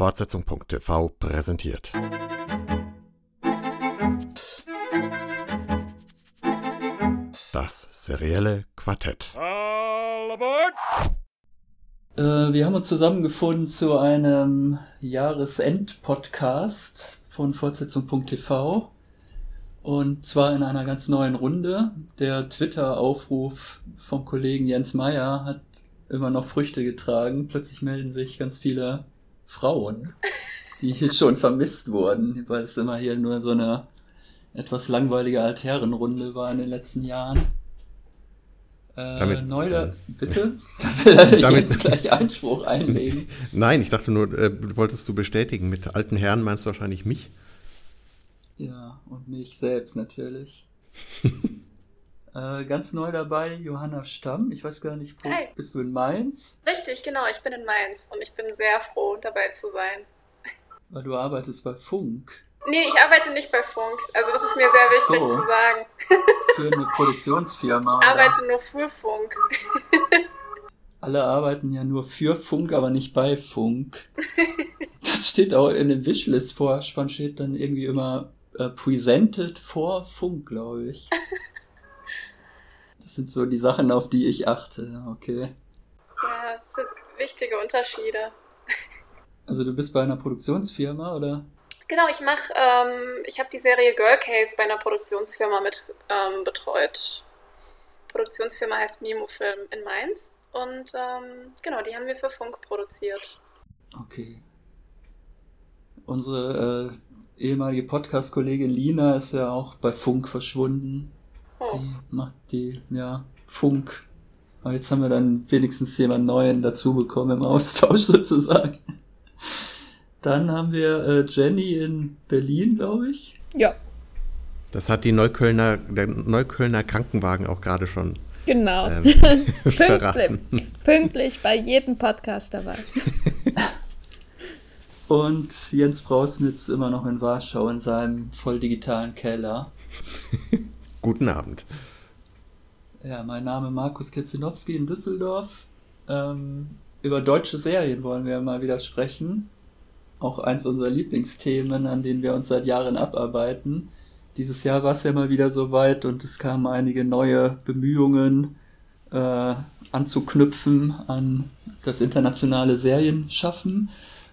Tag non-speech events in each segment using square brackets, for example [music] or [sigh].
Fortsetzung.tv präsentiert. Das serielle Quartett. All aboard! Äh, wir haben uns zusammengefunden zu einem Jahresend-Podcast von Fortsetzung.tv. Und zwar in einer ganz neuen Runde. Der Twitter-Aufruf vom Kollegen Jens Meyer hat immer noch Früchte getragen. Plötzlich melden sich ganz viele Frauen, die hier schon vermisst wurden, weil es immer hier nur so eine etwas langweilige Altherrenrunde war in den letzten Jahren. Äh, Damit- neu da, bitte? Da [laughs] will er Damit- jetzt gleich Einspruch einlegen. [laughs] Nein, ich dachte nur, äh, wolltest du bestätigen. Mit alten Herren meinst du wahrscheinlich mich? Ja, und mich selbst natürlich. [laughs] äh, ganz neu dabei, Johanna Stamm. Ich weiß gar nicht, wo Hi. bist du in Mainz? Richtig, genau. Ich bin in Mainz und ich bin sehr froh, dabei zu sein. Weil du arbeitest bei Funk Nee, ich arbeite nicht bei Funk. Also das ist mir sehr wichtig So. zu sagen. [laughs] für eine Produktionsfirma. Ich oder? arbeite nur für Funk. [laughs] Alle arbeiten ja nur für Funk, aber nicht bei Funk. [laughs] Das steht auch in dem Wishlist-Vorspann, steht dann irgendwie immer äh, presented for Funk, glaube ich. Das sind so die Sachen, auf die ich achte. Okay. Ja, das sind wichtige Unterschiede. Also du bist bei einer Produktionsfirma, oder? Genau, ich mache, ähm, ich habe die Serie Girl Cave bei einer Produktionsfirma mit ähm, betreut. Produktionsfirma heißt Mimo Film in Mainz. Und ähm, genau, die haben wir für Funk produziert. Okay. Unsere äh, ehemalige Podcast-Kollegin Lina ist ja auch bei Funk verschwunden. Oh. Die macht die, ja, Funk. Aber jetzt haben wir dann wenigstens jemanden Neuen dazu bekommen im Austausch [laughs] sozusagen. Dann haben wir äh, Jenny in Berlin, glaube ich. Ja, Das hat die Neuköllner, der Neuköllner Krankenwagen auch gerade schon genau. ähm, [laughs] [laughs] pünktlich, verraten. pünktlich bei jedem Podcast dabei. Und Jens Brausnitz immer noch in Warschau in seinem voll digitalen Keller. Guten Abend. Ja, mein Name Markus Ketzinowski in Düsseldorf. Ähm, über deutsche Serien wollen wir mal wieder sprechen. Auch eins unserer Lieblingsthemen, an denen wir uns seit Jahren abarbeiten. Dieses Jahr war es ja mal wieder soweit und es kamen einige neue Bemühungen äh, anzuknüpfen an das internationale Serienschaffen.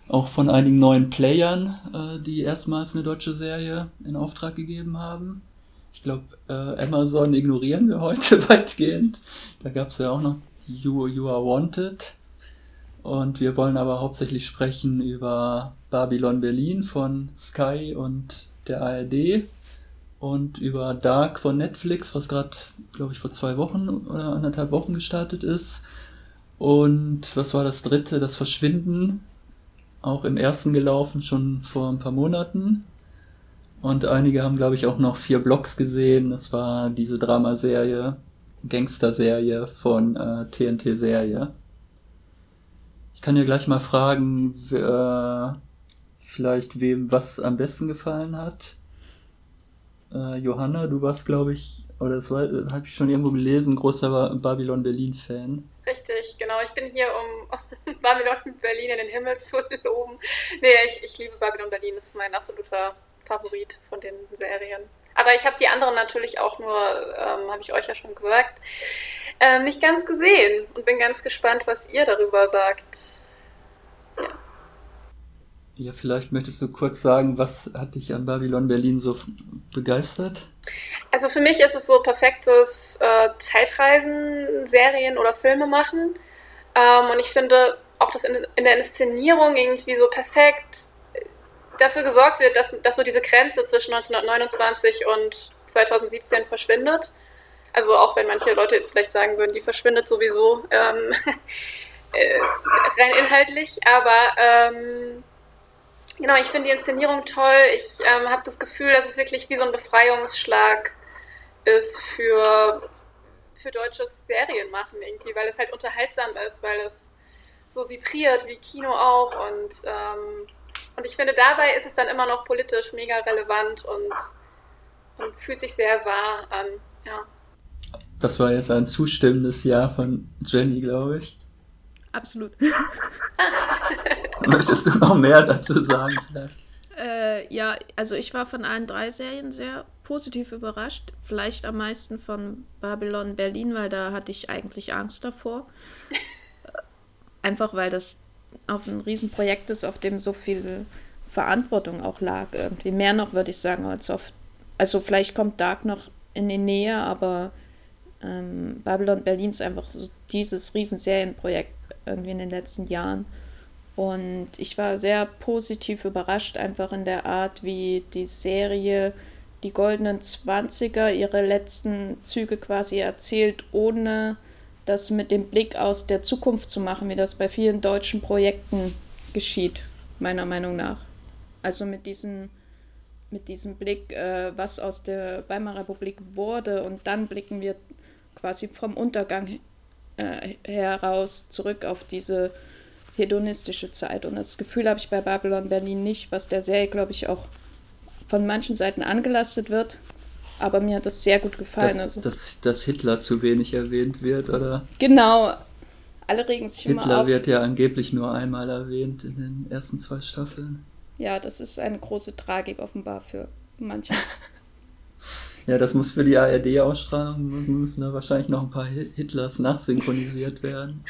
Auch von einigen neuen Playern, äh, die erstmals eine deutsche Serie in Auftrag gegeben haben. Ich glaube, äh, Amazon ignorieren wir heute [laughs] weitgehend. Da gab es ja auch noch You, you Are Wanted. Und wir wollen aber hauptsächlich sprechen über Babylon Berlin von Sky und der ARD und über Dark von Netflix, was gerade, glaube ich, vor zwei Wochen oder anderthalb Wochen gestartet ist. Und was war das dritte? Das Verschwinden. Auch im ersten gelaufen, schon vor ein paar Monaten. Und einige haben, glaube ich, auch noch vier Blogs gesehen. Das war diese Dramaserie, Gangster-Serie von äh, TNT-Serie. Ich kann ja gleich mal fragen, wer, vielleicht wem was am besten gefallen hat. Äh, Johanna, du warst, glaube ich, oder das habe ich schon irgendwo gelesen, großer Ba- Babylon Berlin-Fan. Richtig, genau. Ich bin hier, um [laughs] Babylon Berlin in den Himmel zu loben. Nee, ich, ich liebe Babylon Berlin, das ist mein absoluter Favorit von den Serien. Aber ich habe die anderen natürlich auch nur, ähm, habe ich euch ja schon gesagt, ähm, nicht ganz gesehen und bin ganz gespannt, was ihr darüber sagt. Ja, vielleicht möchtest du kurz sagen, was hat dich an Babylon Berlin so begeistert? Also für mich ist es so perfektes äh, Zeitreisen, Serien oder Filme machen. Ähm, und ich finde auch, dass in, in der Inszenierung irgendwie so perfekt dafür gesorgt wird, dass, dass so diese Grenze zwischen 1929 und 2017 verschwindet. Also auch wenn manche Leute jetzt vielleicht sagen würden, die verschwindet sowieso ähm, [laughs] äh, rein inhaltlich, aber ähm, Genau, ich finde die Inszenierung toll. Ich ähm, habe das Gefühl, dass es wirklich wie so ein Befreiungsschlag ist für, für deutsches Serienmachen irgendwie, weil es halt unterhaltsam ist, weil es so vibriert wie Kino auch und, ähm, und ich finde dabei ist es dann immer noch politisch mega relevant und, und fühlt sich sehr wahr an. Ja. Das war jetzt ein zustimmendes Ja von Jenny, glaube ich. Absolut. [laughs] [laughs] Möchtest du noch mehr dazu sagen vielleicht? Äh, ja, also ich war von allen drei Serien sehr positiv überrascht. Vielleicht am meisten von Babylon Berlin, weil da hatte ich eigentlich Angst davor. [laughs] Einfach weil das auf ein Riesenprojekt ist, auf dem so viel Verantwortung auch lag. Irgendwie mehr noch, würde ich sagen, als auf. Also vielleicht kommt Dark noch in die Nähe, aber ähm, Babylon Berlin ist einfach so dieses Riesenserienprojekt irgendwie in den letzten Jahren. Und ich war sehr positiv überrascht, einfach in der Art, wie die Serie die goldenen Zwanziger ihre letzten Züge quasi erzählt, ohne das mit dem Blick aus der Zukunft zu machen, wie das bei vielen deutschen Projekten geschieht, meiner Meinung nach. Also mit diesem, mit diesem Blick, äh, was aus der Weimarer Republik wurde, und dann blicken wir quasi vom Untergang äh, heraus zurück auf diese hedonistische Zeit. Und das Gefühl habe ich bei Babylon Berlin nicht, was der Serie, glaube ich, auch von manchen Seiten angelastet wird. Aber mir hat das sehr gut gefallen. Dass, also, dass, dass Hitler zu wenig erwähnt wird, oder? genau. Alle regen sich immer Hitler auf. wird ja angeblich nur einmal erwähnt in den ersten zwei Staffeln. Ja, das ist eine große Tragik offenbar für manche. [laughs] Ja, das muss für die ARD-Ausstrahlung, müssen da wahrscheinlich noch ein paar Hi- Hitlers nachsynchronisiert werden.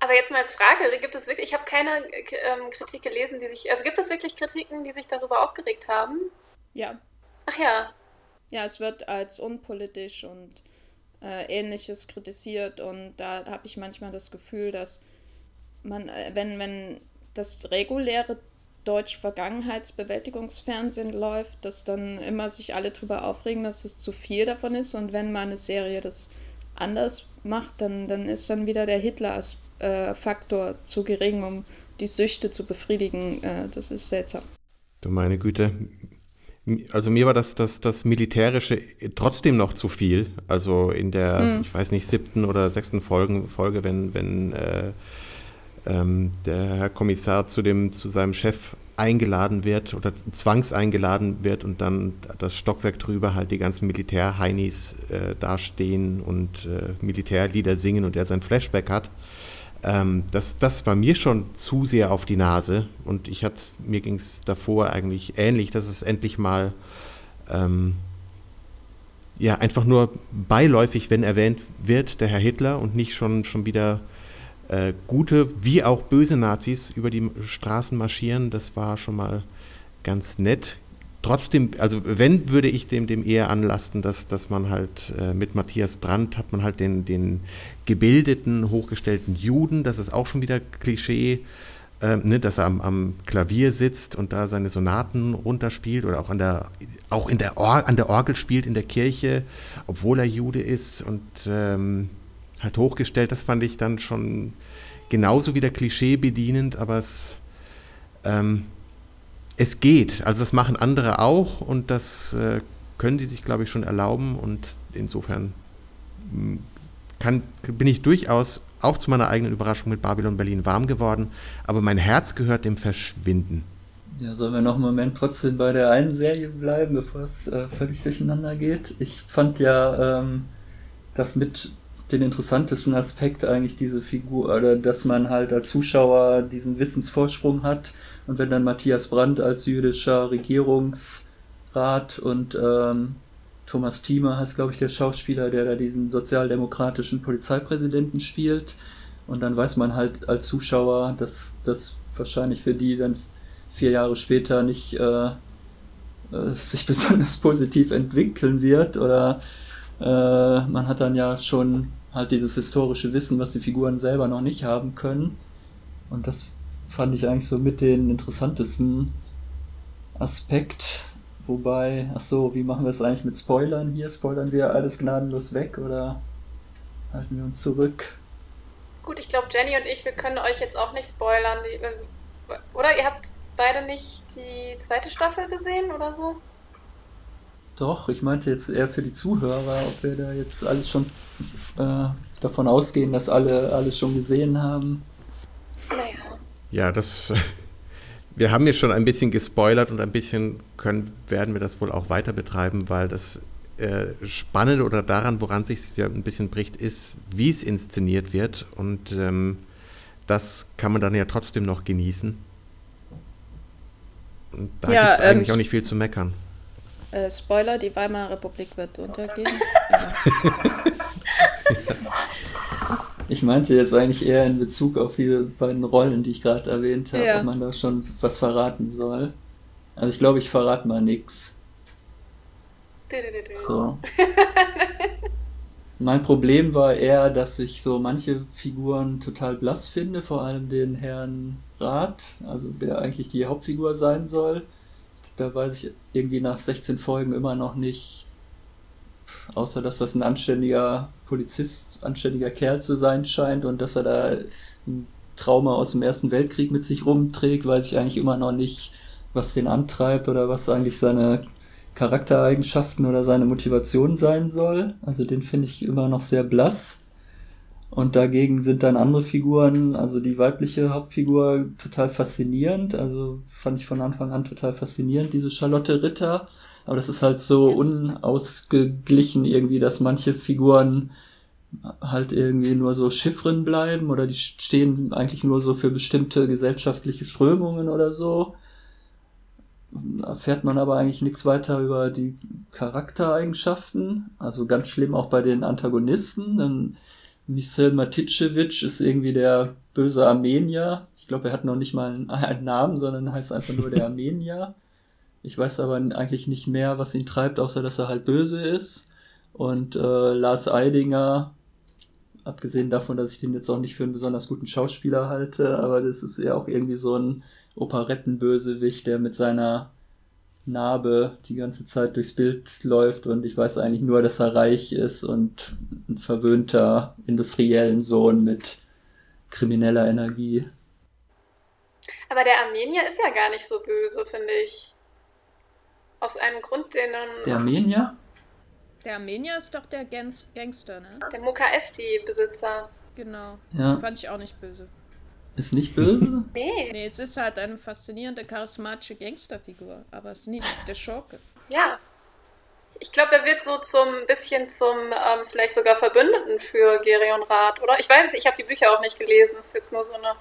Aber jetzt mal als Frage, gibt es wirklich, ich habe keine ähm, Kritik gelesen, die sich, also gibt es wirklich Kritiken, die sich darüber aufgeregt haben? ja. Ach ja, Ja, es wird als unpolitisch und äh, ähnliches kritisiert und da habe ich manchmal das Gefühl, dass man, äh, wenn, wenn das reguläre Deutsch-Vergangenheitsbewältigungsfernsehen läuft, dass dann immer sich alle drüber aufregen, dass es zu viel davon ist und wenn mal eine Serie das anders macht, dann, dann ist dann wieder der Hitler-Faktor zu gering, um die Süchte zu befriedigen. Äh, das ist seltsam. Du meine Güte. Also mir war das, das, das Militärische trotzdem noch zu viel. Also in der, Hm. ich weiß nicht, siebten oder sechsten Folgen, Folge, wenn, wenn äh, ähm, der Herr Kommissar zu, dem, zu seinem Chef eingeladen wird oder zwangseingeladen wird und dann das Stockwerk drüber halt die ganzen Militärheinis äh, dastehen und äh, Militärlieder singen und er sein Flashback hat. Ähm, das, das war mir schon zu sehr auf die Nase und ich hatte, mir ging es davor eigentlich ähnlich, dass es endlich mal ähm, ja einfach nur beiläufig, wenn erwähnt wird, der Herr Hitler und nicht schon, schon wieder äh, gute wie auch böse Nazis über die Straßen marschieren. Das war schon mal ganz nett. Trotzdem, also wenn, würde ich dem, dem eher anlasten, dass, dass man halt äh, mit Matthias Brandt hat man halt den, den gebildeten, hochgestellten Juden, das ist auch schon wieder Klischee, äh, ne, dass er am, am Klavier sitzt und da seine Sonaten runterspielt oder auch, an der, auch in der Or an der Orgel spielt in der Kirche, obwohl er Jude ist und ähm, halt hochgestellt, das fand ich dann schon genauso wieder Klischee bedienend, aber es, ähm, es geht. Also das machen andere auch und das äh, können die sich, glaube ich, schon erlauben und insofern mh, kann, bin ich durchaus auch zu meiner eigenen Überraschung mit Babylon Berlin warm geworden, aber mein Herz gehört dem Verschwinden. Ja, sollen wir noch einen Moment trotzdem bei der einen Serie bleiben, bevor es äh, völlig durcheinander geht? Ich fand ja ähm, das mit den interessantesten Aspekt eigentlich diese Figur, oder dass man halt als Zuschauer diesen Wissensvorsprung hat und wenn dann Matthias Brandt als jüdischer Regierungsrat und ähm, Thomas Thiemer heißt, glaube ich, der Schauspieler, der da diesen sozialdemokratischen Polizeipräsidenten spielt. Und dann weiß man halt als Zuschauer, dass das wahrscheinlich für die dann vier Jahre später nicht äh, äh, sich [laughs] besonders positiv entwickeln wird. Oder äh, man hat dann ja schon halt dieses historische Wissen, was die Figuren selber noch nicht haben können. Und das fand ich eigentlich so mit den interessantesten Aspekt. Wobei, ach so, wie machen wir es eigentlich mit Spoilern hier? Spoilern wir alles gnadenlos weg oder halten wir uns zurück? gut, ich glaube, Jenny und ich, wir können euch jetzt auch nicht spoilern. Äh, oder ihr habt beide nicht die zweite Staffel gesehen oder so? Doch, ich meinte jetzt eher für die Zuhörer, ob wir da jetzt alles schon äh, davon ausgehen, dass alle alles schon gesehen haben. Naja. Ja, das. [laughs] Wir haben ja schon ein bisschen gespoilert und ein bisschen können, werden wir das wohl auch weiter betreiben, weil das äh, Spannende oder daran, woran sich ja ein bisschen bricht, ist, wie es inszeniert wird. Und ähm, das kann man dann ja trotzdem noch genießen. Und da Ja, gibt es eigentlich ähm, auch nicht viel zu meckern. Äh, Spoiler, die Weimarer Republik wird untergehen. [laughs] [laughs] Ich meinte jetzt eigentlich eher in Bezug auf diese beiden Rollen, die ich gerade erwähnt habe, Ja. ob man da schon was verraten soll. Also ich glaube, ich verrate mal nix. So. [laughs] mein Problem war eher, dass ich so manche Figuren total blass finde, vor allem den Herrn Rath, also der eigentlich die Hauptfigur sein soll. Da weiß ich irgendwie nach 16 Folgen immer noch nicht, außer dass das ein anständiger Polizist, anständiger Kerl zu sein scheint und dass er da ein Trauma aus dem Ersten Weltkrieg mit sich rumträgt, weiß ich eigentlich immer noch nicht, was den antreibt oder was eigentlich seine Charaktereigenschaften oder seine Motivation sein soll. Also den finde ich immer noch sehr blass. Und dagegen sind dann andere Figuren, also die weibliche Hauptfigur, total faszinierend. Also fand ich von Anfang an total faszinierend, diese Charlotte Ritter. Aber das ist halt so unausgeglichen irgendwie, dass manche Figuren halt irgendwie nur so Chiffren bleiben oder die stehen eigentlich nur so für bestimmte gesellschaftliche Strömungen oder so erfährt man aber eigentlich nichts weiter über die Charaktereigenschaften. Also ganz schlimm auch bei den Antagonisten. Denn Michel Maticevic ist irgendwie der böse Armenier. Ich glaube, er hat noch nicht mal einen, [laughs] einen Namen, sondern heißt einfach nur der [laughs] Armenier. Ich weiß aber eigentlich nicht mehr, was ihn treibt, außer dass er halt böse ist. Und äh, Lars Eidinger, abgesehen davon, dass ich den jetzt auch nicht für einen besonders guten Schauspieler halte, aber das ist ja auch irgendwie so ein Operettenbösewicht, der mit seiner Narbe die ganze Zeit durchs Bild läuft und ich weiß eigentlich nur, dass er reich ist und ein verwöhnter industriellen Sohn mit krimineller Energie. Aber der Armenier ist ja gar nicht so böse, finde ich. Aus einem Grund, den dann Der Armenier? Der Armenier ist doch der Gens Gangster, ne? der Muka-Efti-Besitzer. Genau. Ja. Fand ich auch nicht böse. Ist nicht böse? [laughs] Nee, Nee, es ist halt eine faszinierende, charismatische Gangsterfigur, aber es ist nicht der Schurke. ja. Ich glaube, er wird so zum bisschen zum ähm, vielleicht sogar Verbündeten für Gerion Rath, oder? Ich weiß es, ich habe die Bücher auch nicht gelesen. Das ist jetzt nur so eine.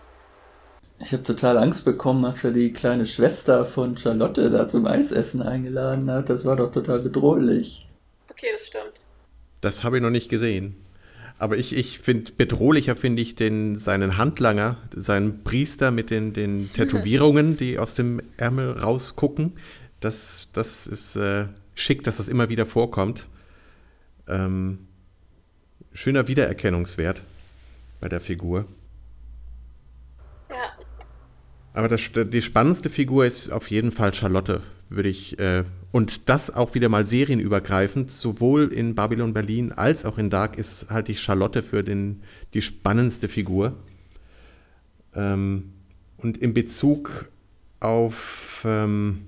Ich habe total Angst bekommen, als er die kleine Schwester von Charlotte da zum Eisessen eingeladen hat. Das war doch total bedrohlich. Okay, das stimmt. Das habe ich noch nicht gesehen. Aber ich, ich finde, bedrohlicher finde ich den, seinen Handlanger, seinen Priester mit den, den [laughs] Tätowierungen, die aus dem Ärmel rausgucken. Das, das ist äh, schick, dass das immer wieder vorkommt. Ähm, schöner Wiedererkennungswert bei der Figur. Aber das, die spannendste Figur ist auf jeden Fall Charlotte, würde ich. Äh, und das auch wieder mal serienübergreifend, sowohl in Babylon Berlin als auch in Dark ist halt die Charlotte für den, die spannendste Figur. Ähm, und in Bezug auf ähm,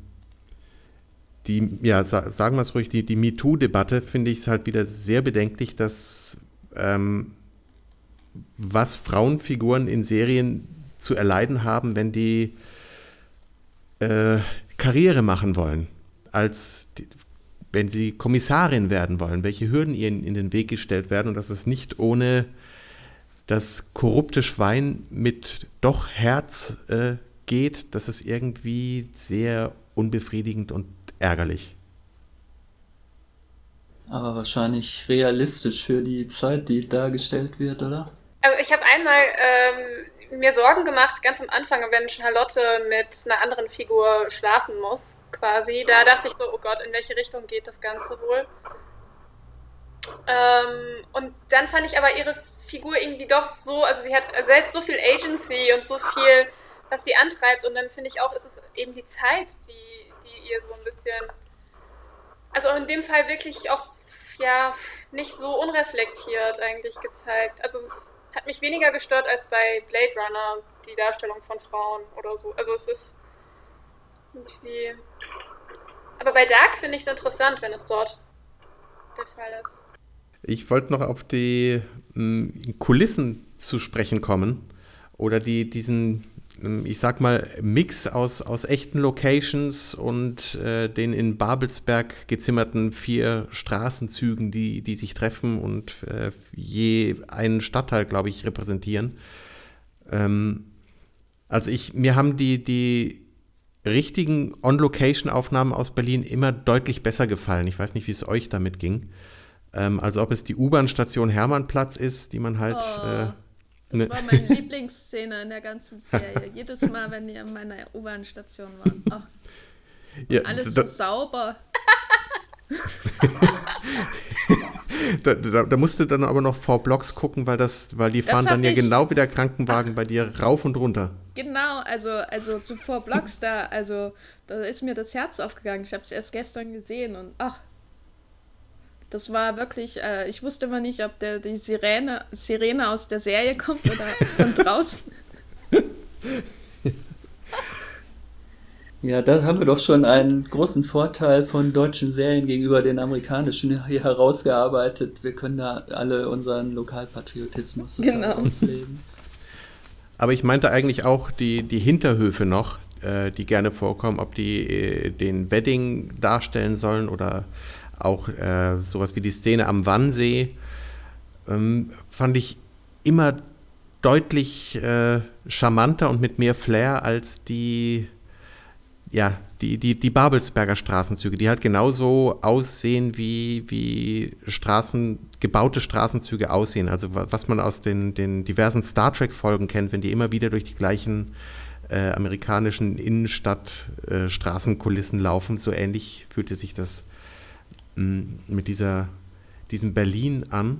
die, ja, sa sagen wir es ruhig, die, die MeToo-Debatte finde ich es halt wieder sehr bedenklich, dass ähm, was Frauenfiguren in Serien zu erleiden haben, wenn die äh, Karriere machen wollen, als die, wenn sie Kommissarin werden wollen, welche Hürden ihnen in den Weg gestellt werden und dass es nicht ohne das korrupte Schwein mit doch Herz äh, geht, das ist irgendwie sehr unbefriedigend und ärgerlich. Aber wahrscheinlich realistisch für die Zeit, die dargestellt wird, oder? Also ich habe einmal ähm, mir Sorgen gemacht, ganz am Anfang, wenn Charlotte mit einer anderen Figur schlafen muss, quasi. Da dachte ich so, oh Gott, in welche Richtung geht das Ganze wohl? Ähm, und dann fand ich aber ihre Figur irgendwie doch so, also sie hat selbst so viel Agency und so viel, was sie antreibt. Und dann finde ich auch, ist es eben die Zeit, die, die ihr so ein bisschen, also in dem Fall wirklich auch, ja, nicht so unreflektiert eigentlich gezeigt. Also es hat mich weniger gestört als bei Blade Runner, die Darstellung von Frauen oder so. Also es ist irgendwie. Aber bei Dark finde ich es interessant, wenn es dort der Fall ist. Ich wollte noch auf die m, Kulissen zu sprechen kommen oder die, diesen, ich sag mal, Mix aus, aus echten Locations und äh, den in Babelsberg gezimmerten vier Straßenzügen, die, die sich treffen und äh, je einen Stadtteil, glaube ich, repräsentieren. Ähm, also ich, mir haben die, die richtigen On-Location-Aufnahmen aus Berlin immer deutlich besser gefallen. Ich weiß nicht, wie es euch damit ging. Ähm, also ob es die U-Bahn-Station Hermannplatz ist, die man halt. Oh, äh, das ne war meine [laughs] Lieblingsszene in der ganzen Serie. [laughs] Jedes Mal, wenn die an meiner U-Bahn-Station waren. Ja, alles so sauber. [laughs] da, da, da, musst du dann aber noch vor Blocks gucken, weil das, weil die fahren dann ja ich, genau wie der Krankenwagen bei dir rauf und runter. Genau, also, also zu vor Blocks da, also da ist mir das Herz aufgegangen. Ich habe es erst gestern gesehen und ach, das war wirklich, äh, ich wusste immer nicht, ob der, die Sirene, Sirene aus der Serie kommt oder [laughs] von draußen. Ja, da haben wir doch schon einen großen Vorteil von deutschen Serien gegenüber den amerikanischen hier herausgearbeitet. Wir können da alle unseren Lokalpatriotismus genau. ausleben. Aber ich meinte eigentlich auch die, die Hinterhöfe noch, äh, die gerne vorkommen, ob die äh, den Wedding darstellen sollen oder auch äh, sowas wie die Szene am Wannsee, ähm, fand ich immer deutlich äh, charmanter und mit mehr Flair als die ja, die, die, die Babelsberger Straßenzüge, die halt genauso aussehen, wie, wie Straßen, gebaute Straßenzüge aussehen. Also was man aus den, den diversen Star Trek-Folgen kennt, wenn die immer wieder durch die gleichen äh, amerikanischen Innenstadt-Straßenkulissen äh, laufen, so ähnlich fühlte sich das mit dieser, diesem Berlin an.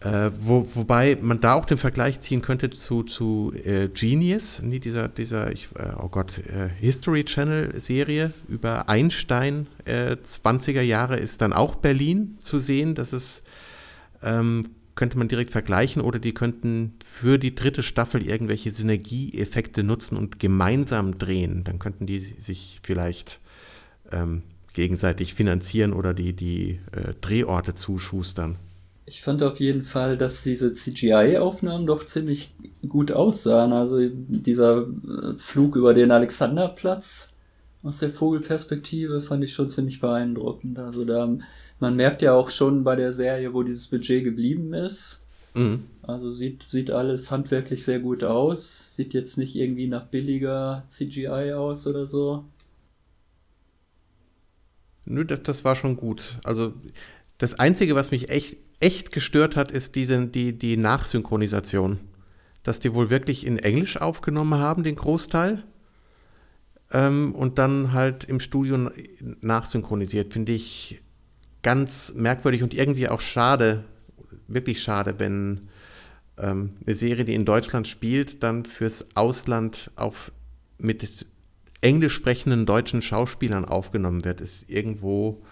Äh, wo, wobei man da auch den Vergleich ziehen könnte zu, zu äh, Genius, nee, dieser, dieser ich, äh, oh Gott, äh, History Channel Serie über Einstein, 20er äh, Jahre ist dann auch Berlin zu sehen. Das ist, ähm, könnte man direkt vergleichen oder die könnten für die dritte Staffel irgendwelche Synergieeffekte nutzen und gemeinsam drehen. Dann könnten die sich vielleicht ähm, gegenseitig finanzieren oder die, die äh, Drehorte zuschustern. Ich fand auf jeden Fall, dass diese CGI-Aufnahmen doch ziemlich gut aussahen. Also dieser äh, Flug über den Alexanderplatz aus der Vogelperspektive fand ich schon ziemlich beeindruckend. Also da, man merkt ja auch schon bei der Serie, wo dieses Budget geblieben ist. Mhm. Also sieht, sieht alles handwerklich sehr gut aus. Sieht jetzt nicht irgendwie nach billiger CGI aus oder so. Nö, das, das war schon gut. Also das Einzige, was mich echt echt gestört hat, ist diese, die, die Nachsynchronisation. Dass die wohl wirklich in Englisch aufgenommen haben, den Großteil. Ähm, und dann halt im Studio nachsynchronisiert. Finde ich ganz merkwürdig und irgendwie auch schade, wirklich schade, wenn ähm, eine Serie, die in Deutschland spielt, dann fürs Ausland auf, mit englisch sprechenden deutschen Schauspielern aufgenommen wird. Ist irgendwo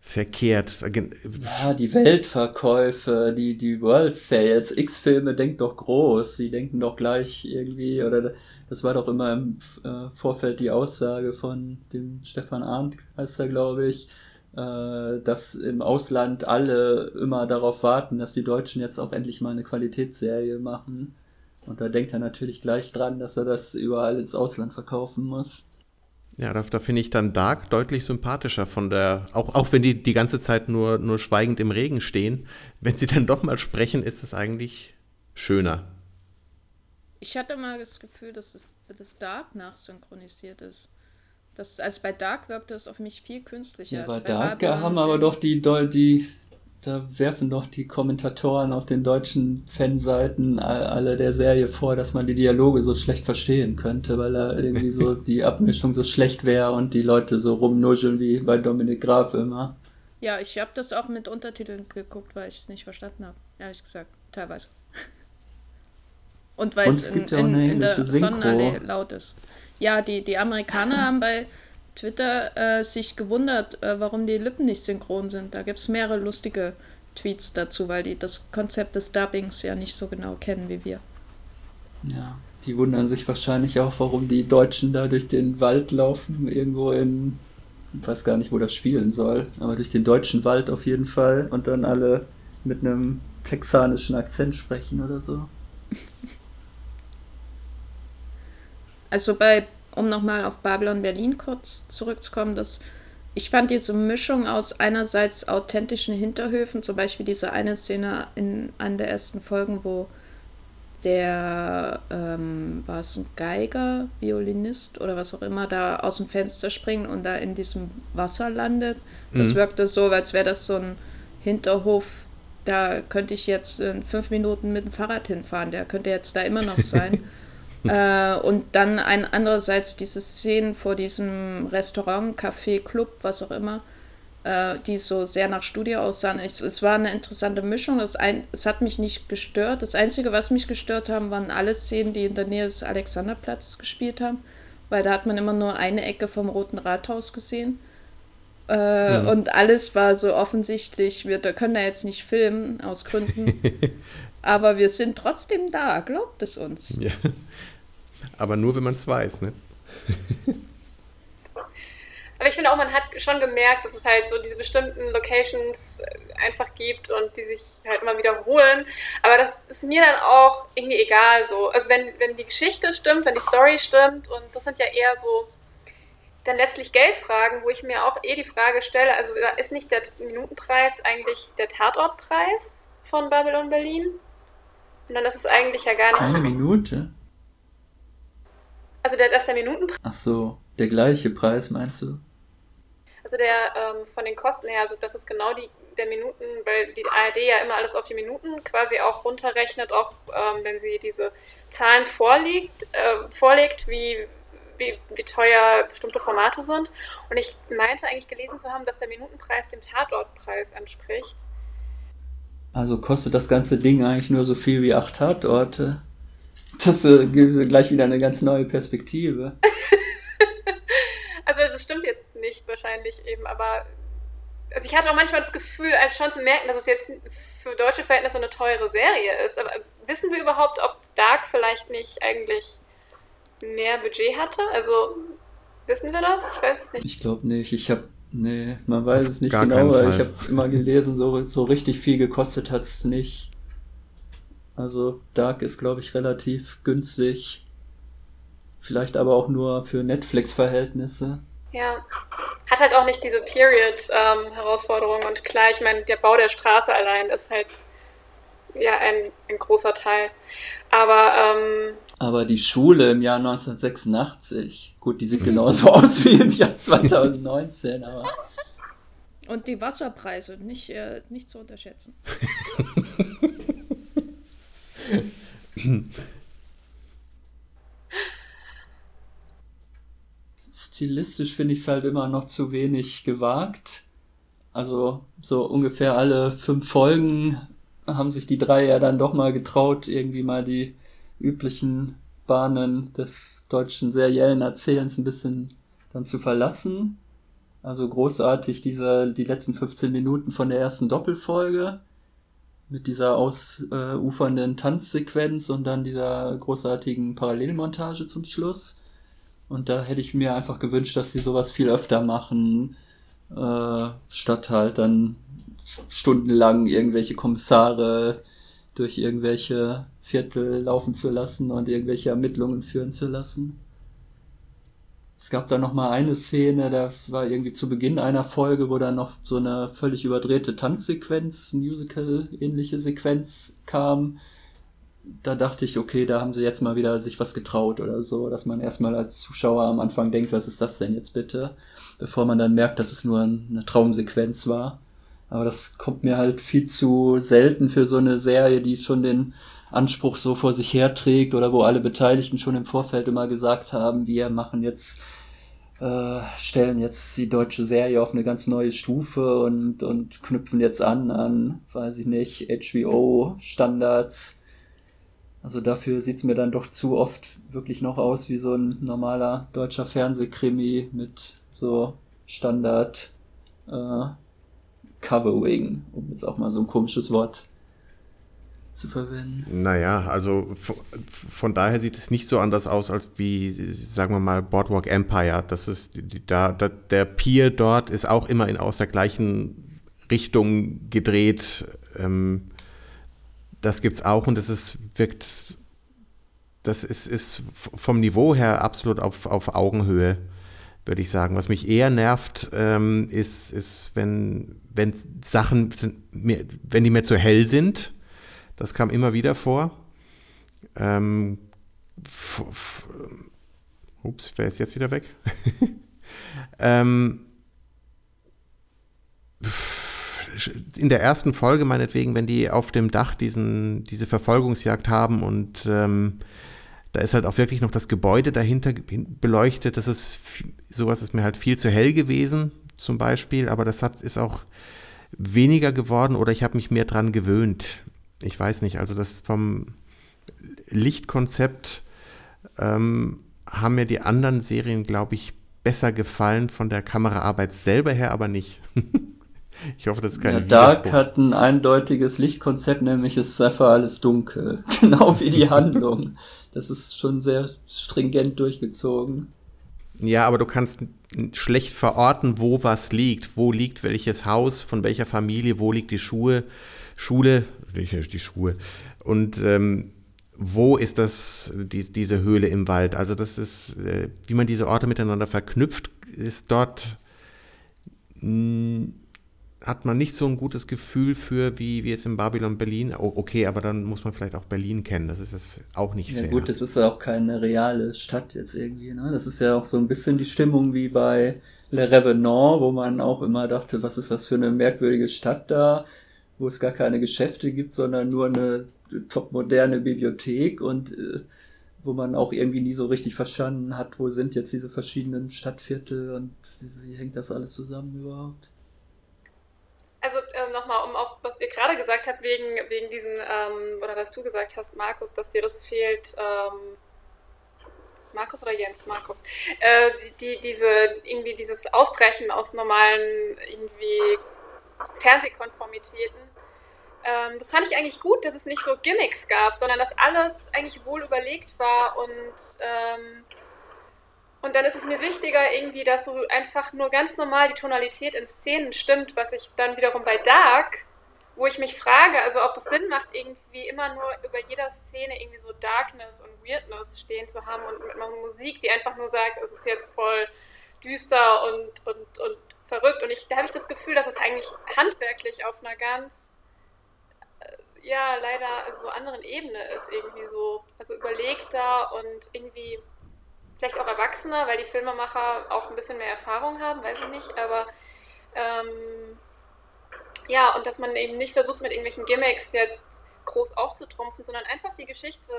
verkehrt. Ja, die Weltverkäufe, die, die World Sales, X-Filme denkt doch groß, sie denken doch gleich irgendwie, oder das war doch immer im äh, Vorfeld die Aussage von dem Stefan Arndt, heißt er, glaube ich, äh, dass im Ausland alle immer darauf warten, dass die Deutschen jetzt auch endlich mal eine Qualitätsserie machen. Und da denkt er natürlich gleich dran, dass er das überall ins Ausland verkaufen muss. Ja, da, da finde ich dann Dark deutlich sympathischer von der, auch, auch wenn die die ganze Zeit nur, nur schweigend im Regen stehen, wenn sie dann doch mal sprechen, ist es eigentlich schöner. Ich hatte mal das Gefühl, dass das, das Dark nachsynchronisiert ist. Das, also bei Dark wirkte es auf mich viel künstlicher. Ja, bei, bei Dark haben aber doch die, die, da werfen doch die Kommentatoren auf den deutschen Fanseiten alle der Serie vor, dass man die Dialoge so schlecht verstehen könnte, weil da irgendwie so [laughs] die Abmischung so schlecht wäre und die Leute so rumnuscheln wie bei Dominik Graf immer. Ja, ich habe das auch mit Untertiteln geguckt, weil ich es nicht verstanden habe, ehrlich gesagt, teilweise. Und weil es in, ja in, in, der Sonnenallee laut ist. Ja, die, die Amerikaner haben bei Twitter äh, sich gewundert, äh, warum die Lippen nicht synchron sind. Da gibt es mehrere lustige Tweets dazu, weil die das Konzept des Dubbings ja nicht so genau kennen wie wir. Ja, die wundern sich wahrscheinlich auch, warum die Deutschen da durch den Wald laufen, irgendwo in, ich weiß gar nicht, wo das spielen soll, aber durch den deutschen Wald auf jeden Fall und dann alle mit einem texanischen Akzent sprechen oder so. [laughs] Also bei um nochmal auf Babylon Berlin kurz zurückzukommen, dass ich fand diese Mischung aus einerseits authentischen Hinterhöfen, zum Beispiel diese eine Szene in einer der ersten Folgen, wo der, ähm, war es ein Geiger, Violinist oder was auch immer, da aus dem Fenster springt und da in diesem Wasser landet. Das mhm. wirkte so, als wäre das so ein Hinterhof, da könnte ich jetzt in fünf Minuten mit dem Fahrrad hinfahren, der könnte jetzt da immer noch [laughs] sein. Äh, und dann ein andererseits diese Szenen vor diesem Restaurant, Café, Club, was auch immer, äh, die so sehr nach Studio aussahen. Es, es war eine interessante Mischung. Das ein, es hat mich nicht gestört. Das Einzige, was mich gestört haben, waren alle Szenen, die in der Nähe des Alexanderplatzes gespielt haben, weil da hat man immer nur eine Ecke vom Roten Rathaus gesehen. Äh, mhm. Und alles war so offensichtlich, wir können da jetzt nicht filmen, aus Gründen. [laughs] aber wir sind trotzdem da, glaubt es uns. [laughs] Ja. Aber nur, wenn man es weiß, ne? Aber ich finde auch, man hat schon gemerkt, dass es halt so diese bestimmten Locations äh, einfach gibt und die sich halt immer wiederholen. Aber das ist mir dann auch irgendwie egal so. Also wenn, wenn die Geschichte stimmt, wenn die Story stimmt und das sind ja eher so dann letztlich Geldfragen, wo ich mir auch eh die Frage stelle, also ist nicht der Minutenpreis eigentlich der Tatortpreis von Babylon Berlin? Und dann ist es eigentlich ja gar nicht. Eine Minute? Also der, das ist der Minutenpreis. Ach so, der gleiche Preis meinst du? Also der ähm, von den Kosten her, also das ist genau die der Minuten, weil die ARD ja immer alles auf die Minuten quasi auch runterrechnet, auch ähm, wenn sie diese Zahlen vorlegt, äh, vorlegt wie, wie, wie teuer bestimmte Formate sind. Und ich meinte eigentlich gelesen zu haben, dass der Minutenpreis dem Tatortpreis entspricht. Also kostet das ganze Ding eigentlich nur so viel wie acht Tatorte? Das äh, gibt gleich wieder eine ganz neue Perspektive. [laughs] Also das stimmt jetzt nicht wahrscheinlich eben, aber also ich hatte auch manchmal das Gefühl, halt schon zu merken, dass es jetzt für deutsche Verhältnisse eine teure Serie ist. Aber wissen wir überhaupt, ob Dark vielleicht nicht eigentlich mehr Budget hatte? Also wissen wir das? Ich weiß es nicht. Ich glaube nicht. Ich habe nee, man weiß es nicht genau, aber ich habe immer gelesen, so, so richtig viel gekostet hat es nicht. Also Dark ist, glaube ich, relativ günstig. Vielleicht aber auch nur für Netflix-Verhältnisse. Ja. Hat halt auch nicht diese Period-Herausforderung. Ähm, und klar, ich meine, der Bau der Straße allein ist halt ja ein, ein großer Teil. Aber, ähm, aber die Schule im Jahr 1986, gut, die sieht genauso [laughs] aus wie im Jahr 2019, aber. Und die Wasserpreise nicht, äh, nicht zu unterschätzen. stilistisch finde ich es halt immer noch zu wenig gewagt. Also so ungefähr alle fünf Folgen haben sich die drei ja dann doch mal getraut, irgendwie mal die üblichen Bahnen des deutschen seriellen Erzählens ein bisschen dann zu verlassen. Also großartig diese, die letzten 15 Minuten von der ersten Doppelfolge mit dieser ausufernden Tanzsequenz und dann dieser großartigen Parallelmontage zum Schluss. Und da hätte ich mir einfach gewünscht, dass sie sowas viel öfter machen, äh, statt halt dann stundenlang irgendwelche Kommissare durch irgendwelche Viertel laufen zu lassen und irgendwelche Ermittlungen führen zu lassen. Es gab da noch mal eine Szene, da war irgendwie zu Beginn einer Folge, wo dann noch so eine völlig überdrehte Tanzsequenz, Musical-ähnliche Sequenz kam, da dachte ich, okay, da haben sie jetzt mal wieder sich was getraut oder so, dass man erstmal als Zuschauer am Anfang denkt, was ist das denn jetzt bitte, bevor man dann merkt, dass es nur eine Traumsequenz war. Aber das kommt mir halt viel zu selten für so eine Serie, die schon den Anspruch so vor sich herträgt oder wo alle Beteiligten schon im Vorfeld immer gesagt haben, wir machen jetzt, äh, stellen jetzt die deutsche Serie auf eine ganz neue Stufe und, und knüpfen jetzt an an, weiß ich nicht, HBO-Standards also dafür sieht es mir dann doch zu oft wirklich noch aus wie so ein normaler deutscher Fernsehkrimi mit so Standard äh, Covering, um jetzt auch mal so ein komisches Wort zu verwenden. Naja, also von daher sieht es nicht so anders aus als wie, sagen wir mal, Boardwalk Empire. Das ist da, da der Pier dort ist auch immer in aus der gleichen Richtung gedreht. Ähm, das gibt es auch und es ist, wirkt, das ist, ist vom Niveau her absolut auf, auf Augenhöhe, würde ich sagen. Was mich eher nervt, ähm, ist, ist, wenn, wenn Sachen, wenn die mir zu hell sind. Das kam immer wieder vor. Ähm, ups, wer ist jetzt wieder weg? [laughs] ähm, in der ersten Folge meinetwegen, wenn die auf dem Dach diesen, diese Verfolgungsjagd haben und ähm, da ist halt auch wirklich noch das Gebäude dahinter beleuchtet. Das ist sowas ist mir halt viel zu hell gewesen, zum Beispiel, aber das hat, ist auch weniger geworden oder ich habe mich mehr dran gewöhnt. Ich weiß nicht, also das vom Lichtkonzept ähm, haben mir die anderen Serien, glaube ich, besser gefallen von der Kameraarbeit selber her, aber nicht. [laughs] Ich hoffe, das ist kein ja, Dark hat ein eindeutiges Lichtkonzept, nämlich es ist einfach alles dunkel. [laughs] genau wie die Handlung. Das ist schon sehr stringent durchgezogen. Ja, aber du kannst schlecht verorten, wo was liegt. Wo liegt welches Haus, von welcher Familie, wo liegt die Schuhe, Schule, die Schuhe. Und ähm, wo ist das, die, diese Höhle im Wald? Also das ist, äh, wie man diese Orte miteinander verknüpft, ist dort hat man nicht so ein gutes Gefühl für, wie, wie jetzt in Babylon Berlin. Oh, okay, aber dann muss man vielleicht auch Berlin kennen. Das ist jetzt auch nicht fair. Ja gut, das ist ja auch keine reale Stadt jetzt irgendwie. Ne? Das ist ja auch so ein bisschen die Stimmung wie bei Le Revenant, wo man auch immer dachte, was ist das für eine merkwürdige Stadt da, wo es gar keine Geschäfte gibt, sondern nur eine topmoderne Bibliothek und äh, wo man auch irgendwie nie so richtig verstanden hat, wo sind jetzt diese verschiedenen Stadtviertel und wie, wie hängt das alles zusammen überhaupt? Also ähm, nochmal, um auf was ihr gerade gesagt habt, wegen, wegen diesen, ähm, oder was du gesagt hast, Markus, dass dir das fehlt, ähm, Markus oder Jens? Markus. Äh, die, diese, irgendwie dieses Ausbrechen aus normalen irgendwie Fernsehkonformitäten. Ähm, das fand ich eigentlich gut, dass es nicht so Gimmicks gab, sondern dass alles eigentlich wohl überlegt war und ähm, und dann ist es mir wichtiger, irgendwie, dass so einfach nur ganz normal die Tonalität in Szenen stimmt, was ich dann wiederum bei Dark, wo ich mich frage, also ob es Sinn macht, irgendwie immer nur über jeder Szene irgendwie so Darkness und Weirdness stehen zu haben und mit einer Musik, die einfach nur sagt, es ist jetzt voll düster und, und, und verrückt. Und ich, da habe ich das Gefühl, dass es eigentlich handwerklich auf einer ganz, ja, leider also anderen Ebene ist, irgendwie so, also überlegter und irgendwie vielleicht auch Erwachsener, weil die Filmemacher auch ein bisschen mehr Erfahrung haben, weiß ich nicht, aber ähm, ja, und dass man eben nicht versucht, mit irgendwelchen Gimmicks jetzt groß aufzutrumpfen, sondern einfach die Geschichte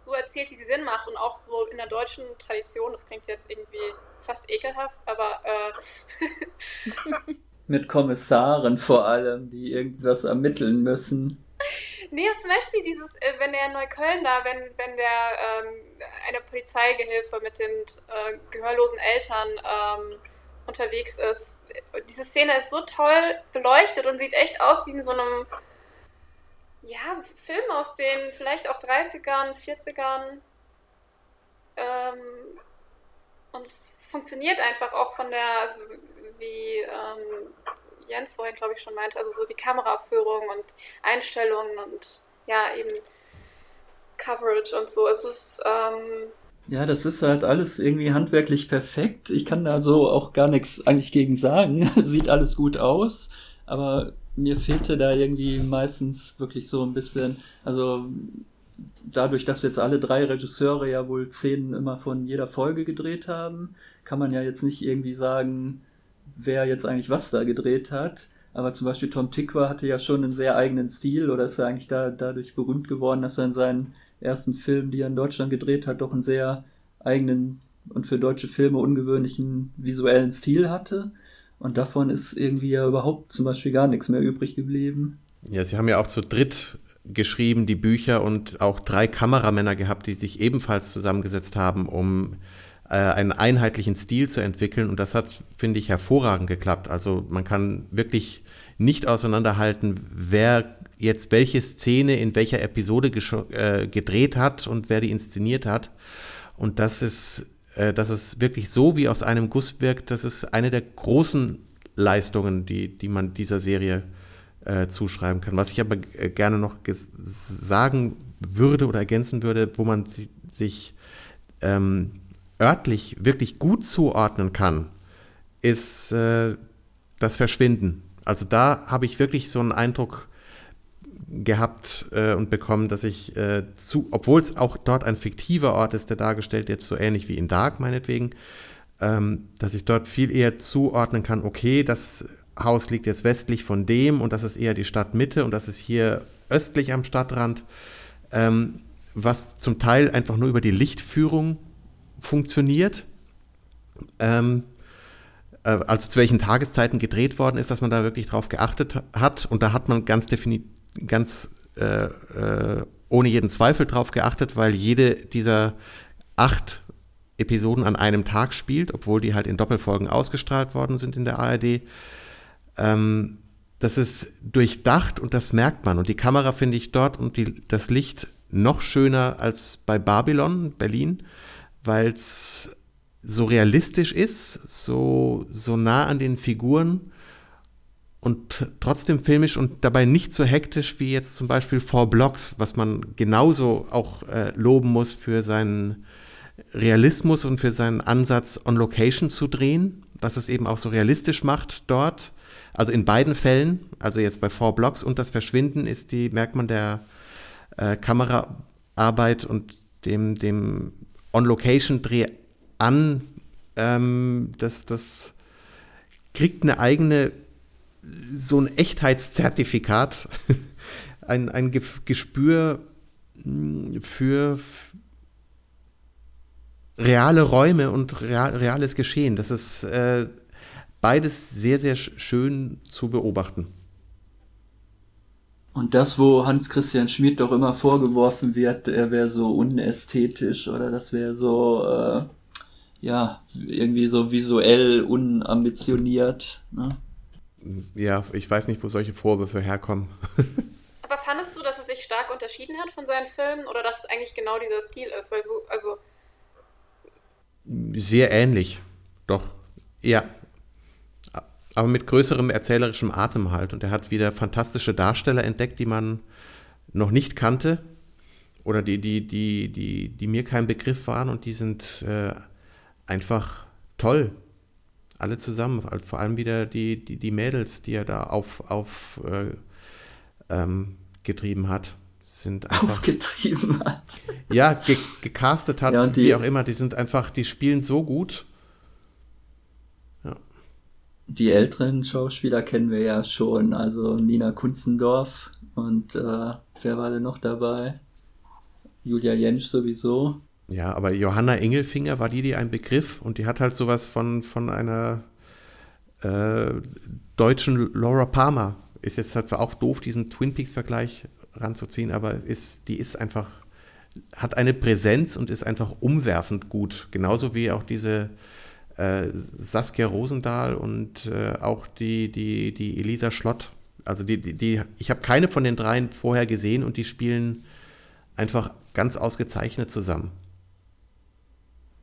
so erzählt, wie sie Sinn macht und auch so in der deutschen Tradition, das klingt jetzt irgendwie fast ekelhaft, aber äh, [laughs] mit Kommissaren vor allem, die irgendwas ermitteln müssen. [laughs] Nee, zum Beispiel dieses, äh, wenn der in Neukölln da, wenn, wenn der ähm, eine Polizeigehilfe mit den äh, gehörlosen Eltern ähm, unterwegs ist. Diese Szene ist so toll beleuchtet und sieht echt aus wie in so einem ja, Film aus den vielleicht auch 30ern, 40ern. Ähm, und es funktioniert einfach auch von der, also wie ähm, Jens vorhin, glaube ich, schon meinte, also so die Kameraführung und Einstellungen und ja, eben Coverage und so. Es ist. Ähm ja, das ist halt alles irgendwie handwerklich perfekt. Ich kann da so auch gar nichts eigentlich gegen sagen. [laughs] Sieht alles gut aus, aber mir fehlte da irgendwie meistens wirklich so ein bisschen, also dadurch, dass jetzt alle drei Regisseure ja wohl Szenen immer von jeder Folge gedreht haben, kann man ja jetzt nicht irgendwie sagen, wer jetzt eigentlich was da gedreht hat. Aber zum Beispiel Tom Tikwa hatte ja schon einen sehr eigenen Stil oder ist ja eigentlich da, dadurch berühmt geworden, dass er in seinen ersten Filmen, die er in Deutschland gedreht hat, doch einen sehr eigenen und für deutsche Filme ungewöhnlichen visuellen Stil hatte. Und davon ist irgendwie ja überhaupt zum Beispiel gar nichts mehr übrig geblieben. Ja, sie haben ja auch zu dritt geschrieben, die Bücher, und auch drei Kameramänner gehabt, die sich ebenfalls zusammengesetzt haben, um einen einheitlichen Stil zu entwickeln. Und das hat, finde ich, hervorragend geklappt. Also man kann wirklich nicht auseinanderhalten, wer jetzt welche Szene in welcher Episode äh, gedreht hat und wer die inszeniert hat. Und das ist, äh, das ist wirklich so wie aus einem Guss wirkt. Das ist eine der großen Leistungen, die, die man dieser Serie äh, zuschreiben kann. Was ich aber äh, gerne noch sagen würde oder ergänzen würde, wo man sich ähm, örtlich wirklich gut zuordnen kann, ist äh, das Verschwinden. Also da habe ich wirklich so einen Eindruck gehabt äh, und bekommen, dass ich äh, zu, obwohl es auch dort ein fiktiver Ort ist, der dargestellt wird, so ähnlich wie in Dark meinetwegen, ähm, dass ich dort viel eher zuordnen kann, okay, das Haus liegt jetzt westlich von dem und das ist eher die Stadtmitte und das ist hier östlich am Stadtrand, ähm, was zum Teil einfach nur über die Lichtführung funktioniert. Ähm, äh, also zu welchen Tageszeiten gedreht worden ist, dass man da wirklich drauf geachtet hat. Und da hat man ganz definitiv, ganz äh, äh, ohne jeden Zweifel drauf geachtet, weil jede dieser acht Episoden an einem Tag spielt, obwohl die halt in Doppelfolgen ausgestrahlt worden sind in der ARD. Ähm, das ist durchdacht und das merkt man. Und die Kamera finde ich dort und die, das Licht noch schöner als bei Babylon, Berlin, weil es so realistisch ist, so, so nah an den Figuren und trotzdem filmisch und dabei nicht so hektisch wie jetzt zum Beispiel Four Blocks, was man genauso auch äh, loben muss für seinen Realismus und für seinen Ansatz, on Location zu drehen, was es eben auch so realistisch macht dort. Also in beiden Fällen, also jetzt bei Four Blocks und das Verschwinden, ist die, merkt man der äh, Kameraarbeit und dem, dem On-Location-Dreh an, ähm, das, das kriegt eine eigene, so ein Echtheitszertifikat, [laughs] ein, ein Gespür hm, für reale Räume und real, reales Geschehen. Das ist äh, beides sehr, sehr schön zu beobachten. Und das, wo Hans-Christian Schmidt doch immer vorgeworfen wird, er wäre so unästhetisch oder das wäre so, äh, ja, irgendwie so visuell unambitioniert. Ne? Ja, ich weiß nicht, wo solche Vorwürfe herkommen. [laughs] Aber fandest du, dass es sich stark unterschieden hat von seinen Filmen oder dass es eigentlich genau dieser Stil ist? Weil so, also sehr ähnlich, doch. Ja. Aber mit größerem erzählerischem Atem halt. Und er hat wieder fantastische Darsteller entdeckt, die man noch nicht kannte. Oder die, die, die, die, die mir kein Begriff waren und die sind äh, einfach toll. Alle zusammen. Vor allem wieder die, die, die Mädels, die er da auf, auf äh, ähm, getrieben hat sind einfach. [laughs] Aufgetrieben hat. Ja, ge gecastet hat, ja, die, wie auch immer. Die sind einfach, die spielen so gut. Die älteren Schauspieler kennen wir ja schon. Also Nina Kunzendorf und äh, wer war denn noch dabei? Julia Jentsch sowieso. Ja, aber Johanna Engelfinger war die, die ein Begriff und die hat halt sowas von, von einer äh, deutschen Laura Palmer. Ist jetzt halt so auch doof, diesen Twin Peaks-Vergleich ranzuziehen, aber ist, die ist einfach, hat eine Präsenz und ist einfach umwerfend gut. Genauso wie auch diese äh, Saskia Rosendahl und äh, auch die, die, die Elisa Schlott. Also die, die, die ich habe keine von den dreien vorher gesehen und die spielen einfach ganz ausgezeichnet zusammen.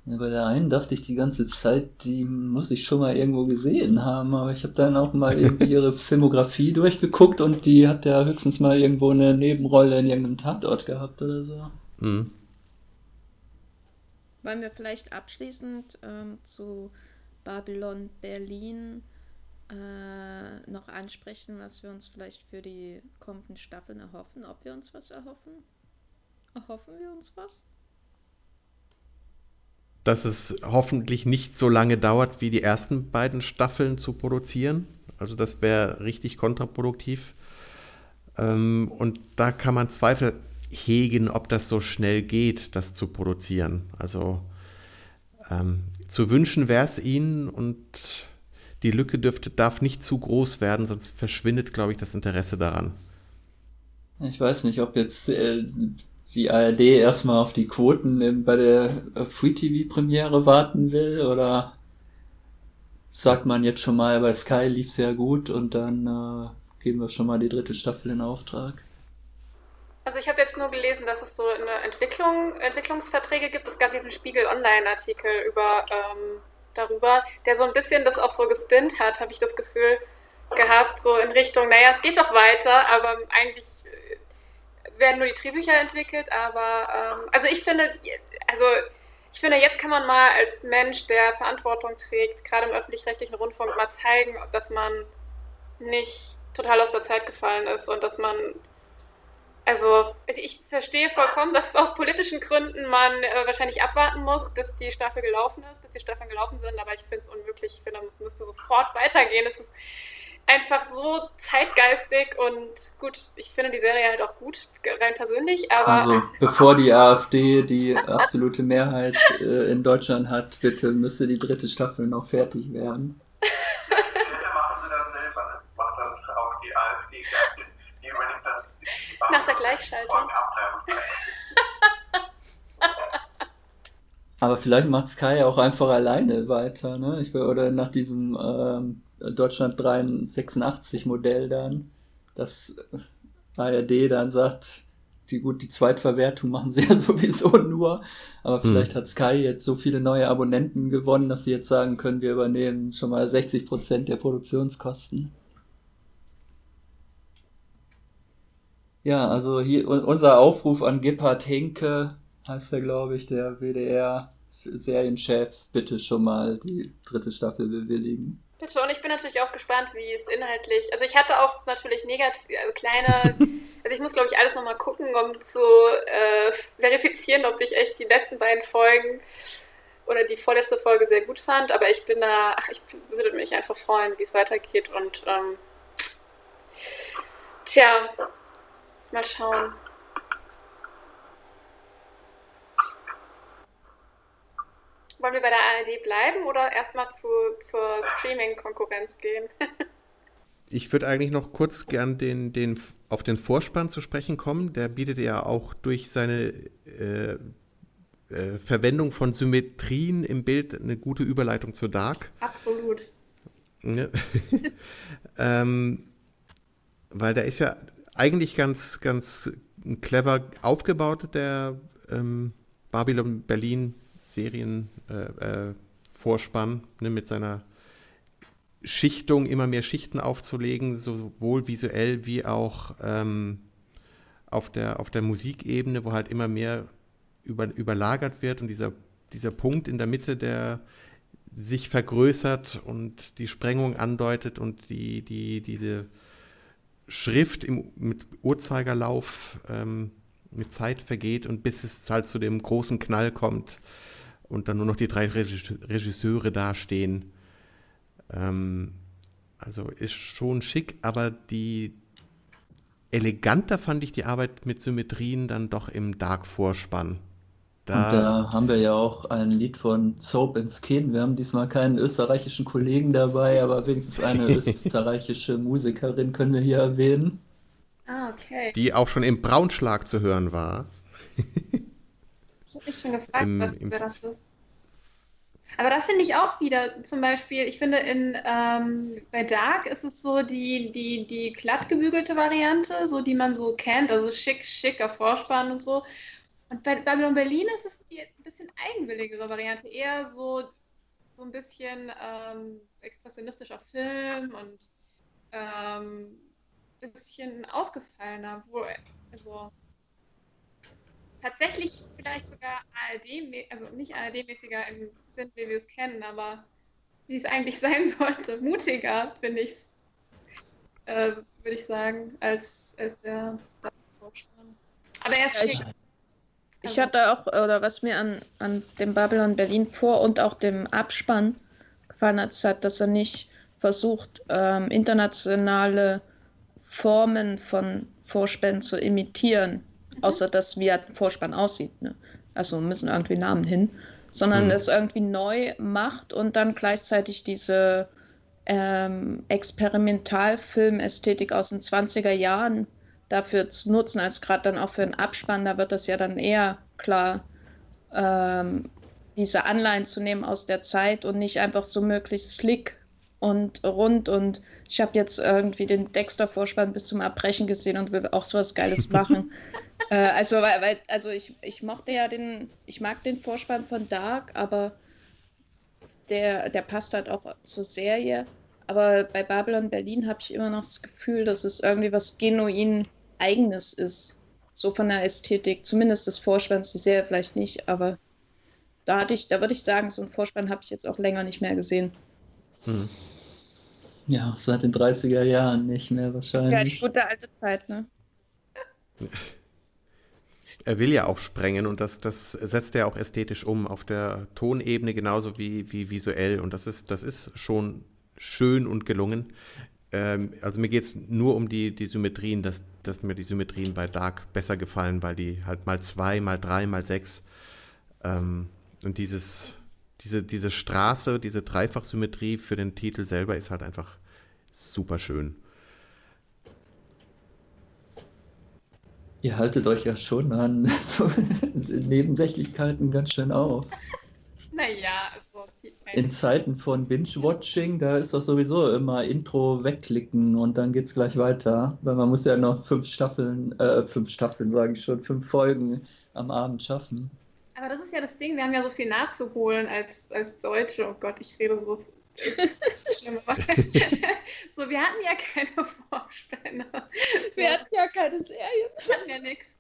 Ja, bei der einen dachte ich die ganze Zeit, die muss ich schon mal irgendwo gesehen haben, aber ich habe dann auch mal irgendwie ihre [laughs] Filmografie durchgeguckt und die hat ja höchstens mal irgendwo eine Nebenrolle in irgendeinem Tatort gehabt oder so. Mhm. Wollen wir vielleicht abschließend ähm, zu Babylon Berlin äh, noch ansprechen, was wir uns vielleicht für die kommenden Staffeln erhoffen, ob wir uns was erhoffen? Erhoffen wir uns was? dass es hoffentlich nicht so lange dauert, wie die ersten beiden Staffeln zu produzieren. Also das wäre richtig kontraproduktiv. Ähm, und da kann man Zweifel hegen, ob das so schnell geht, das zu produzieren. Also ähm, zu wünschen wäre es ihnen und die Lücke dürfte, darf nicht zu groß werden, sonst verschwindet, glaube ich, das Interesse daran. Ich weiß nicht, ob jetzt äh, die ARD erstmal auf die Quoten bei der äh, Free TV Premiere warten will oder sagt man jetzt schon mal, bei Sky lief sehr gut und dann äh, geben wir schon mal die dritte Staffel in Auftrag? Also ich habe jetzt nur gelesen, dass es so eine Entwicklung, Entwicklungsverträge gibt. Es gab diesen Spiegel Online-Artikel ähm, darüber, der so ein bisschen das auch so gespinnt hat, habe ich das Gefühl gehabt, so in Richtung, naja, es geht doch weiter, aber eigentlich werden nur die Drehbücher entwickelt, aber ähm, also ich finde, also ich finde, jetzt kann man mal als Mensch, der Verantwortung trägt, gerade im öffentlich-rechtlichen Rundfunk, mal zeigen, dass man nicht total aus der Zeit gefallen ist und dass man also ich verstehe vollkommen, dass aus politischen Gründen man äh, wahrscheinlich abwarten muss, bis die Staffel gelaufen ist, bis die Staffeln gelaufen sind, aber ich finde es unmöglich. Ich finde, es müsste sofort weitergehen. Es ist einfach so zeitgeistig und gut, ich finde die Serie halt auch gut, rein persönlich, aber. Also, bevor die AfD die absolute Mehrheit äh, in Deutschland hat, bitte müsste die dritte Staffel noch fertig werden. [laughs] machen sie dann selber, macht dann auch die AfD, die übernimmt dann Nach der Gleichschaltung. [laughs] Aber vielleicht macht Sky auch einfach alleine weiter, ne? Ich will, oder nach diesem ähm, Deutschland 386 Modell dann, dass ARD dann sagt, die gut, die Zweitverwertung machen sie [laughs] ja sowieso nur, aber hm. vielleicht hm. hat Sky jetzt so viele neue Abonnenten gewonnen, dass sie jetzt sagen können, wir übernehmen schon mal 60 Prozent der Produktionskosten. Ja, also hier unser Aufruf an Gebhard Henke, heißt er, glaube ich, der WDR-Serienchef, bitte schon mal die dritte Staffel bewilligen. Bitte, und ich bin natürlich auch gespannt, wie es inhaltlich. Also ich hatte auch natürlich negativ, also kleine. [laughs] Also ich muss, glaube ich, alles nochmal gucken, um zu äh, verifizieren, ob ich echt die letzten beiden Folgen oder die vorletzte Folge sehr gut fand. Aber ich bin da, ach, ich würde mich einfach freuen, wie es weitergeht. Und ähm, tja, mal schauen. Wollen wir bei der ARD bleiben oder erstmal zu, zur Streaming-Konkurrenz gehen? [laughs] ich würde eigentlich noch kurz gern den, den, auf den Vorspann zu sprechen kommen. Der bietet ja auch durch seine äh, äh, Verwendung von Symmetrien im Bild eine gute Überleitung zu Dark. Absolut. Ja. [laughs] ähm, weil der ist ja eigentlich ganz, ganz clever aufgebaut, der ähm, Babylon Berlin Serienvorspann äh, äh, ne, mit seiner Schichtung, immer mehr Schichten aufzulegen, sowohl visuell wie auch ähm, auf, der, auf der Musikebene, wo halt immer mehr über, überlagert wird und dieser, dieser Punkt in der Mitte, der sich vergrößert und die Sprengung andeutet und die, die, diese Schrift im, mit Uhrzeigerlauf ähm, mit Zeit vergeht und bis es halt zu dem großen Knall kommt, und dann nur noch die drei Regisseure dastehen. Ähm, also ist schon schick, aber die eleganter fand ich die Arbeit mit Symmetrien dann doch im Dark-Vorspann. Da, und da haben wir ja auch ein Lied von Soap and Skin. Wir haben diesmal keinen österreichischen Kollegen dabei, aber wenigstens eine [laughs] österreichische Musikerin können wir hier erwähnen. Ah, okay. Die auch schon im Braunschlag zu hören war. Ich habe mich schon gefragt, Im, was, wer das ist. Aber da finde ich auch wieder, zum Beispiel, ich finde in ähm, bei Dark ist es so die, die, die glatt gebügelte Variante, so die man so kennt, also schick, schicker Vorspann und so. Und bei Babylon Berlin ist es die ein bisschen eigenwilligere Variante, eher so, so ein bisschen ähm, expressionistischer Film und ähm, bisschen ausgefallener, wo, also tatsächlich vielleicht sogar ARD, also nicht ARD-mäßiger im Sinn, wie wir es kennen, aber wie es eigentlich [laughs] sein sollte. Mutiger, finde ich äh, würde ich sagen, als, als der Vorspann. Aber er ist ich, ich hatte auch, oder was mir an, an dem Babylon Berlin vor und auch dem Abspann gefallen hat, hat, dass er nicht versucht, ähm, internationale Formen von Vorspänen zu imitieren Mhm. Außer dass wie ein Vorspann aussieht. Ne? Also müssen irgendwie Namen hin. Sondern mhm. es irgendwie neu macht und dann gleichzeitig diese ähm, Experimentalfilmästhetik aus den 20er Jahren dafür zu nutzen, als gerade dann auch für einen Abspann, da wird das ja dann eher klar, ähm, diese Anleihen zu nehmen aus der Zeit und nicht einfach so möglichst slick und rund und ich habe jetzt irgendwie den Dexter-Vorspann bis zum Erbrechen gesehen und will auch sowas Geiles [laughs] machen. äh, also, weil, weil, also ich, ich mochte ja den, ich mag den Vorspann von Dark, aber der, der passt halt auch zur Serie. Aber bei Babylon Berlin habe ich immer noch das Gefühl, dass es irgendwie was genuin Eigenes ist. So von der Ästhetik, zumindest des Vorspanns, die Serie vielleicht nicht, aber da hatte ich, da würde ich sagen, so einen Vorspann habe ich jetzt auch länger nicht mehr gesehen. Hm. Ja, seit den 30er Jahren nicht mehr wahrscheinlich. Ja, die gute alte Zeit, ne? [laughs] Er will ja auch sprengen und das, das setzt er auch ästhetisch um, auf der Tonebene genauso wie, wie visuell. Und das ist, das ist schon schön und gelungen. Ähm, also mir geht es nur um die, die Symmetrien, dass, dass mir die Symmetrien bei Dark besser gefallen, weil die halt mal zwei, mal drei, mal sechs ähm, und dieses, diese, diese Straße, diese Dreifachsymmetrie für den Titel selber ist halt einfach super schön. Ihr haltet euch ja schon an [laughs] so Nebensächlichkeiten ganz schön auf. [laughs] Naja, also In Zeiten von Binge-Watching, da ist doch sowieso immer Intro wegklicken und dann geht's gleich weiter. Weil man muss ja noch fünf Staffeln, äh, fünf Staffeln sage ich schon, fünf Folgen am Abend schaffen. Aber das ist ja das Ding, wir haben ja so viel nachzuholen als, als Deutsche. Oh Gott, ich rede so. Das ist schlimm. [laughs] so, wir hatten ja keine Vorstände. Wir hatten ja keine Serien. Wir hatten ja nichts.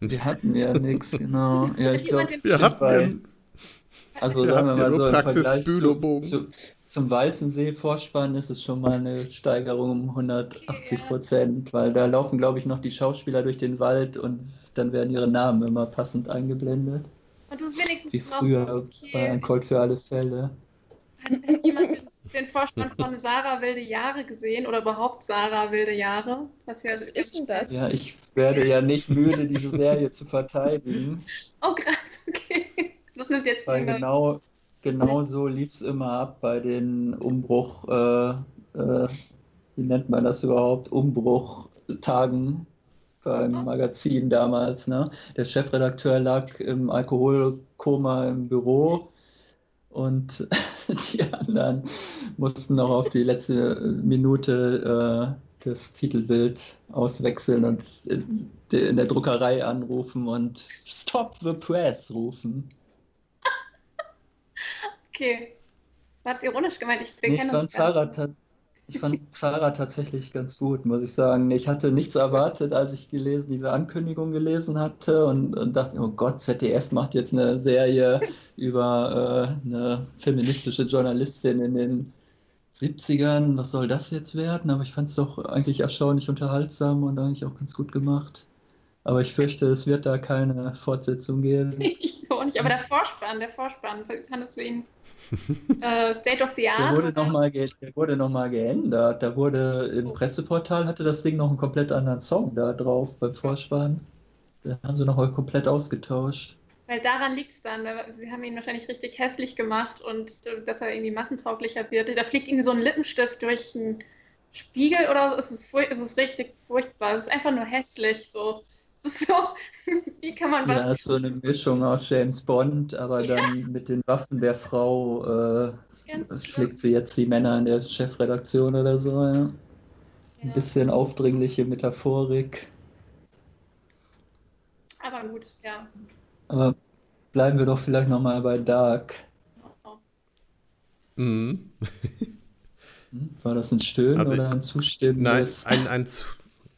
Wir hatten ja nichts, genau. Ja, ich glaube, wir hatten bei, also sagen wir mal so im Vergleich zu, zu, zum Weißensee-Vorspann ist es schon mal eine Steigerung um 180 Prozent, weil da laufen, glaube ich, noch die Schauspieler durch den Wald und dann werden ihre Namen immer passend eingeblendet. Und das ist wenigstens Wie früher okay. bei Ein Colt für alle Fälle. Hat jemand den, den Vorspann von Sarah Wilde Jahre gesehen oder überhaupt Sarah Wilde Jahre? Was, ja, Was ist denn das? Ja, ich werde ja nicht müde, diese Serie zu verteidigen. [laughs] Oh, krass, okay. Das nimmt jetzt Weil genau, genau so lief es immer ab bei den Umbruch, äh, äh, wie nennt man das überhaupt, Umbruchtagen beim Magazin damals. Ne? Der Chefredakteur lag im Alkoholkoma im Büro und [laughs] die anderen mussten noch auf die letzte Minute äh, das Titelbild auswechseln und in der Druckerei anrufen und Stop the Press rufen. Okay. War es ironisch gemeint? Ich nee, ich fand Sarah, ich fand [laughs] Zara tatsächlich ganz gut, muss ich sagen. Ich hatte nichts erwartet, als ich gelesen, diese Ankündigung gelesen hatte und, und dachte, oh Gott, ZDF macht jetzt eine Serie [laughs] über äh, eine feministische Journalistin in den 70ern. Was soll das jetzt werden? Aber ich fand es doch eigentlich erstaunlich unterhaltsam und eigentlich auch ganz gut gemacht. Aber ich fürchte, es wird da keine Fortsetzung geben. [laughs] ich auch nicht, aber der Vorspann, der Vorspann, fandest du ihn [laughs] äh, State of the Art? Der wurde nochmal ge noch geändert. Da wurde im oh. Presseportal hatte das Ding noch einen komplett anderen Song da drauf beim Vorspann. Da haben sie nochmal komplett ausgetauscht. Weil daran liegt es dann. Sie haben ihn wahrscheinlich richtig hässlich gemacht und äh, dass er irgendwie massentauglicher wird. Da fliegt irgendwie so ein Lippenstift durch einen Spiegel oder so. Es ist, es ist richtig furchtbar. Es ist einfach nur hässlich. So. So, [laughs] wie kann man was. Ja, so eine Mischung aus James Bond, aber dann ja. mit den Waffen der Frau äh, schlägt sie jetzt die Männer in der Chefredaktion oder so. Ja. Ja. Ein bisschen aufdringliche Metaphorik. Aber gut, ja. Aber bleiben wir doch vielleicht nochmal bei Dark. Oh. Mhm. Hm, war das ein Stöhnen also, oder ein zustimmendes? Nein, ein,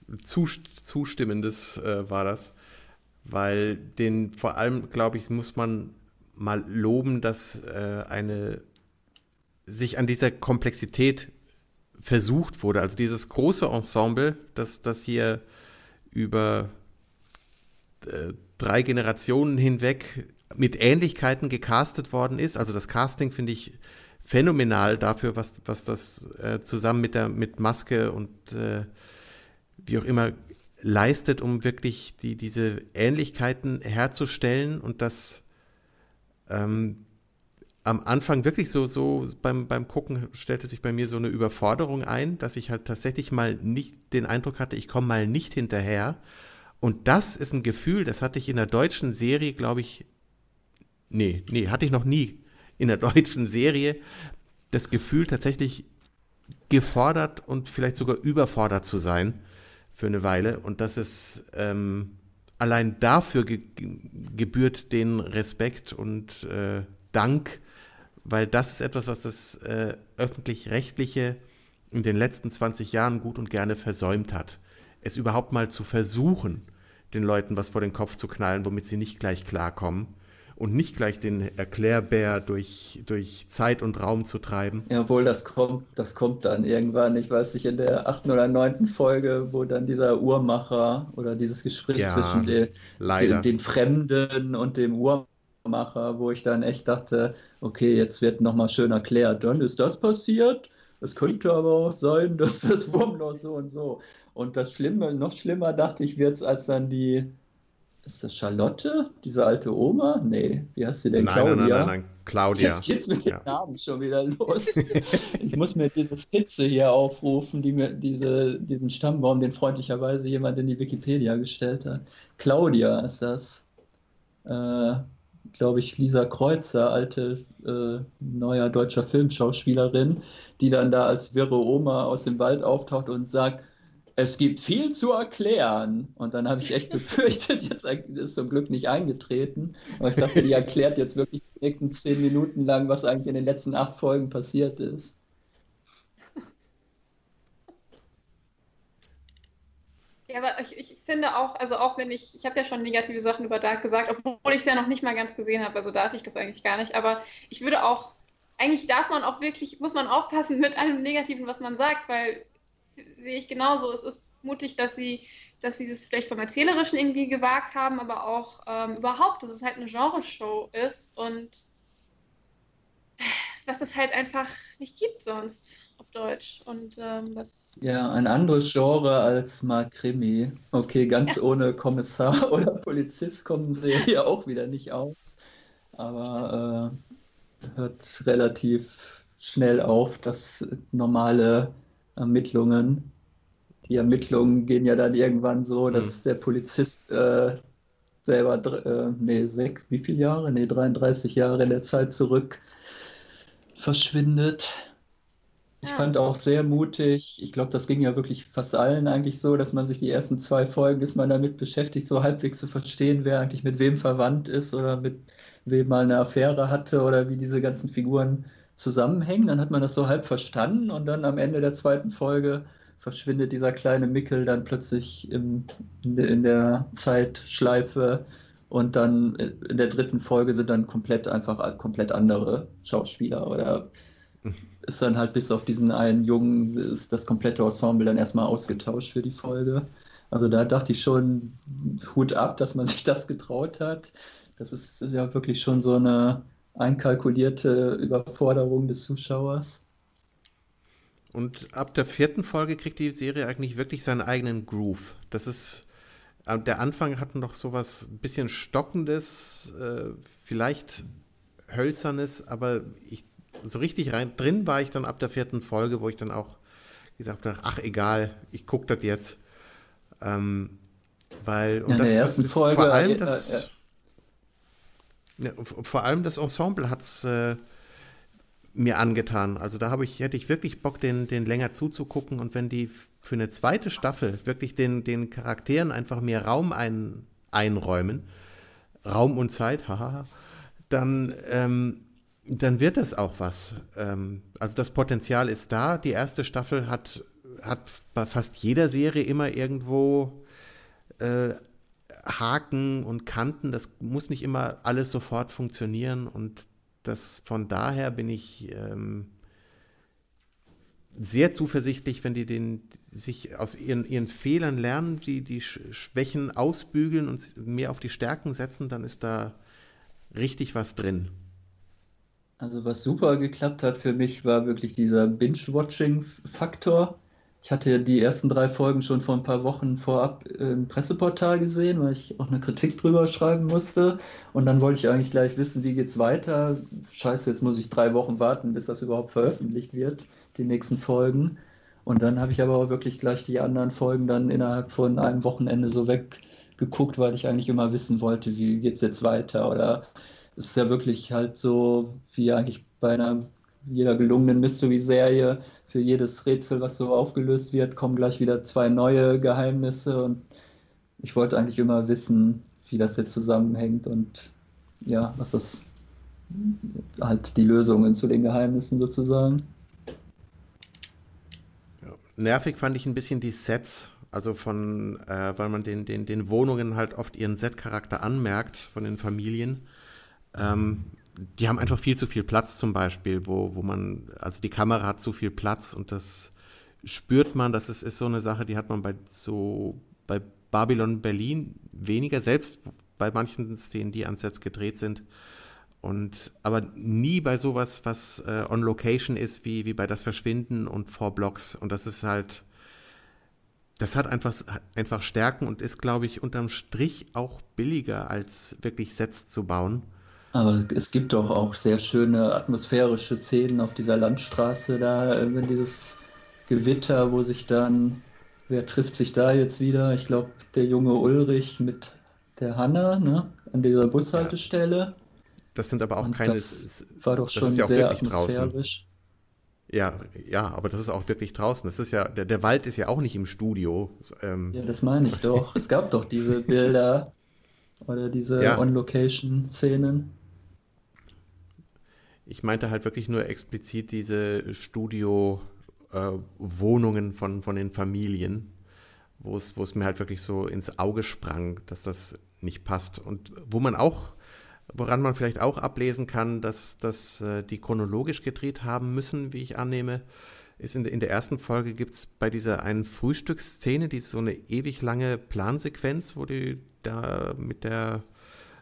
ein zustimmendes äh, war das, weil den vor allem, glaube ich, muss man mal loben, dass äh, eine sich an dieser Komplexität versucht wurde. Also dieses große Ensemble, das, das hier über äh, drei Generationen hinweg mit Ähnlichkeiten gecastet worden ist. Also das Casting finde ich phänomenal dafür, was, was das äh, zusammen mit der mit Maske und äh, wie auch immer leistet, um wirklich die, diese Ähnlichkeiten herzustellen und das ähm, am Anfang wirklich so, so beim, beim Gucken stellte sich bei mir so eine Überforderung ein, dass ich halt tatsächlich mal nicht den Eindruck hatte, ich komme mal nicht hinterher. Und das ist ein Gefühl, das hatte ich in der deutschen Serie, glaube ich, nee, nee, hatte ich noch nie in der [laughs] deutschen Serie, das Gefühl tatsächlich gefordert und vielleicht sogar überfordert zu sein für eine Weile. Und das ist ähm, allein dafür ge gebührt den Respekt und äh, Dank, weil das ist etwas, was das äh, öffentlich-rechtliche in den letzten 20 Jahren gut und gerne versäumt hat. Es überhaupt mal zu versuchen, den Leuten was vor den Kopf zu knallen, womit sie nicht gleich klarkommen. Und nicht gleich den Erklärbär durch, durch Zeit und Raum zu treiben. Jawohl, das kommt, das kommt dann irgendwann. Ich weiß nicht, in der achten oder neunten Folge, wo dann dieser Uhrmacher oder dieses Gespräch ja, zwischen den, den, den, Fremden und dem Uhrmacher, wo ich dann echt dachte, okay, jetzt wird nochmal schön erklärt. Dann ist das passiert. Es könnte aber auch sein, [laughs] dass das Wurmloch so und so. Und das Schlimme, noch schlimmer dachte ich, wird es, als dann die ist das Charlotte? Diese alte Oma? Nee, wie heißt sie denn? Nein, Claudia? Nein, nein, nein, Claudia. Jetzt geht's mit ja. den Namen schon wieder los. [laughs] ich muss mir diese Skizze hier aufrufen, die mir diese, diesen Stammbaum, den freundlicherweise jemand in die Wikipedia gestellt hat. Claudia ist das. Äh, Glaube ich, Lisa Kreuzer, alte äh, neuer deutscher Filmschauspielerin, die dann da als wirre Oma aus dem Wald auftaucht und sagt, es gibt viel zu erklären. Und dann habe ich echt [laughs] befürchtet, jetzt ist zum Glück nicht eingetreten. Aber ich dachte, die erklärt jetzt wirklich die nächsten zehn Minuten lang, was eigentlich in den letzten acht Folgen passiert ist. Ja, aber ich, ich finde auch, also auch wenn ich, ich habe ja schon negative Sachen über Dark gesagt, obwohl ich es ja noch nicht mal ganz gesehen habe, also darf ich das eigentlich gar nicht, aber ich würde auch, eigentlich darf man auch wirklich, muss man aufpassen mit allem Negativen, was man sagt, weil sehe ich genauso. Es ist mutig, dass sie, dass sie das vielleicht vom Erzählerischen irgendwie gewagt haben, aber auch ähm, überhaupt, dass es halt eine Genreshow ist und was es halt einfach nicht gibt sonst auf Deutsch. Und ähm, ja, ein anderes Genre als mal Krimi. Okay, ganz ja. ohne Kommissar [laughs] oder Polizist kommen sie hier auch wieder nicht aus. Aber äh, hört relativ schnell auf, dass normale Ermittlungen. Die Ermittlungen gehen ja dann irgendwann so, dass mhm. der Polizist äh, selber, äh, nee, sechs, wie viele Jahre? Nee, 33 Jahre in der Zeit zurück verschwindet. Ich ja. fand auch sehr mutig, ich glaube, das ging ja wirklich fast allen eigentlich so, dass man sich die ersten zwei Folgen, ist man damit beschäftigt, so halbwegs zu verstehen, wer eigentlich mit wem verwandt ist oder mit wem mal eine Affäre hatte oder wie diese ganzen Figuren zusammenhängen. Dann hat man das so halb verstanden und dann am Ende der zweiten Folge verschwindet dieser kleine Mickel dann plötzlich im, in, der Zeitschleife und dann in der dritten Folge sind dann komplett einfach komplett andere Schauspieler oder ist dann halt bis auf diesen einen Jungen ist das komplette Ensemble dann erstmal ausgetauscht für die Folge. Also da dachte ich schon Hut ab, dass man [laughs] sich das getraut hat. Das ist ja wirklich schon so eine einkalkulierte Überforderung des Zuschauers. Und ab der vierten Folge kriegt die Serie eigentlich wirklich seinen eigenen Groove. Das ist, äh, der Anfang hat noch so was ein bisschen Stockendes, äh, vielleicht Hölzernes, aber ich, so richtig rein drin war ich dann ab der vierten Folge, wo ich dann auch gesagt habe, ach egal, ich gucke das jetzt. Ähm, weil, und ja, das, das ist Folge, vor allem das, äh, ja, vor allem das Ensemble hat es äh, mir angetan. Also da ich, hätte ich wirklich Bock, den, den länger zuzugucken. Und wenn die für eine zweite Staffel wirklich den, den Charakteren einfach mehr Raum ein, einräumen, Raum und Zeit, haha, dann, ähm, dann wird das auch was. Ähm, also das Potenzial ist da. Die erste Staffel hat, hat bei fast jeder Serie immer irgendwo äh, Haken und Kanten, das muss nicht immer alles sofort funktionieren und das von daher bin ich ähm, sehr zuversichtlich, wenn die den, sich aus ihren, ihren Fehlern lernen, die, die Schwächen ausbügeln und mehr auf die Stärken setzen, dann ist da richtig was drin. Also was super geklappt hat für mich, war wirklich dieser Binge-Watching-Faktor. Ich hatte ja die ersten drei Folgen schon vor ein paar Wochen vorab im Presseportal gesehen, weil ich auch eine Kritik drüber schreiben musste. Und dann wollte ich eigentlich gleich wissen, wie geht's weiter. Scheiße, jetzt muss ich drei Wochen warten, bis das überhaupt veröffentlicht wird, die nächsten Folgen. Und dann habe ich aber auch wirklich gleich die anderen Folgen dann innerhalb von einem Wochenende so weggeguckt, weil ich eigentlich immer wissen wollte, wie geht's jetzt weiter. Oder es ist ja wirklich halt so, wie eigentlich bei einer jeder gelungenen Mystery-Serie, für jedes Rätsel, was so aufgelöst wird, kommen gleich wieder zwei neue Geheimnisse. Und ich wollte eigentlich immer wissen, wie das jetzt zusammenhängt und ja, was das halt die Lösungen zu den Geheimnissen sozusagen. Nervig fand ich ein bisschen die Sets, also von, äh, weil man den, den, den Wohnungen halt oft ihren Set-Charakter anmerkt von den Familien. Ähm, die haben einfach viel zu viel Platz zum Beispiel, wo, wo man, also die Kamera hat zu viel Platz und das spürt man, das ist, ist so eine Sache, die hat man bei so bei Babylon Berlin weniger, selbst bei manchen Szenen, die ans Sets gedreht sind. Und aber nie bei sowas, was äh, on Location ist, wie, wie bei das Verschwinden und Four Blocks. Und das ist halt, das hat einfach, einfach Stärken und ist, glaube ich, unterm Strich auch billiger, als wirklich Sets zu bauen. Aber es gibt doch auch sehr schöne atmosphärische Szenen auf dieser Landstraße da, wenn dieses Gewitter, wo sich dann, wer trifft sich da jetzt wieder? Ich glaube, der junge Ulrich mit der Hanna, ne? An dieser Bushaltestelle. Ja. Das sind aber auch Und keine. Das war doch schon ja sehr atmosphärisch. Draußen. Ja, ja, aber das ist auch wirklich draußen. Das ist ja, der, der Wald ist ja auch nicht im Studio. Ähm, ja, das meine ich doch. es gab doch diese Bilder [laughs] oder diese ja. On-Location-Szenen. Ich meinte halt wirklich nur explizit diese Studio-Wohnungen äh, von, von den Familien, wo es, mir halt wirklich so ins Auge sprang, dass das nicht passt. Und wo man auch Woran man vielleicht auch ablesen kann, dass, dass äh, die chronologisch gedreht haben müssen, wie ich annehme, ist in, in der ersten Folge gibt es bei dieser einen Frühstücksszene, die ist so eine ewig lange Plansequenz, wo die da mit der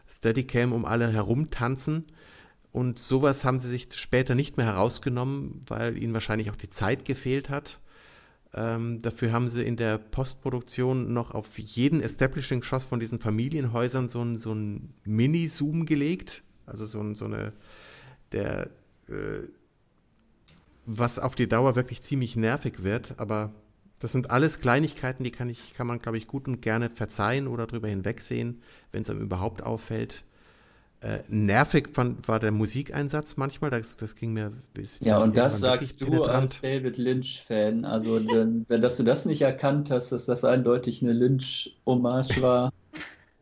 Steadicam um alle herumtanzen. Und sowas haben sie sich später nicht mehr herausgenommen, weil ihnen wahrscheinlich auch die Zeit gefehlt hat. Ähm, dafür haben sie in der Postproduktion noch auf jeden Establishing-Shot von diesen Familienhäusern so ein, so Mini-Zoom gelegt. Also so, ein, so eine, der, äh, was auf die Dauer wirklich ziemlich nervig wird. Aber das sind alles Kleinigkeiten, die kann, ich, kann man, glaube ich, gut und gerne verzeihen oder drüber hinwegsehen, wenn es einem überhaupt auffällt. Äh, nervig fand, war der Musikeinsatz manchmal, das, das ging mir. Ja, und das sagst du als David Lynch-Fan. Also, denn, wenn dass du das nicht erkannt hast, dass das eindeutig eine Lynch-Hommage war.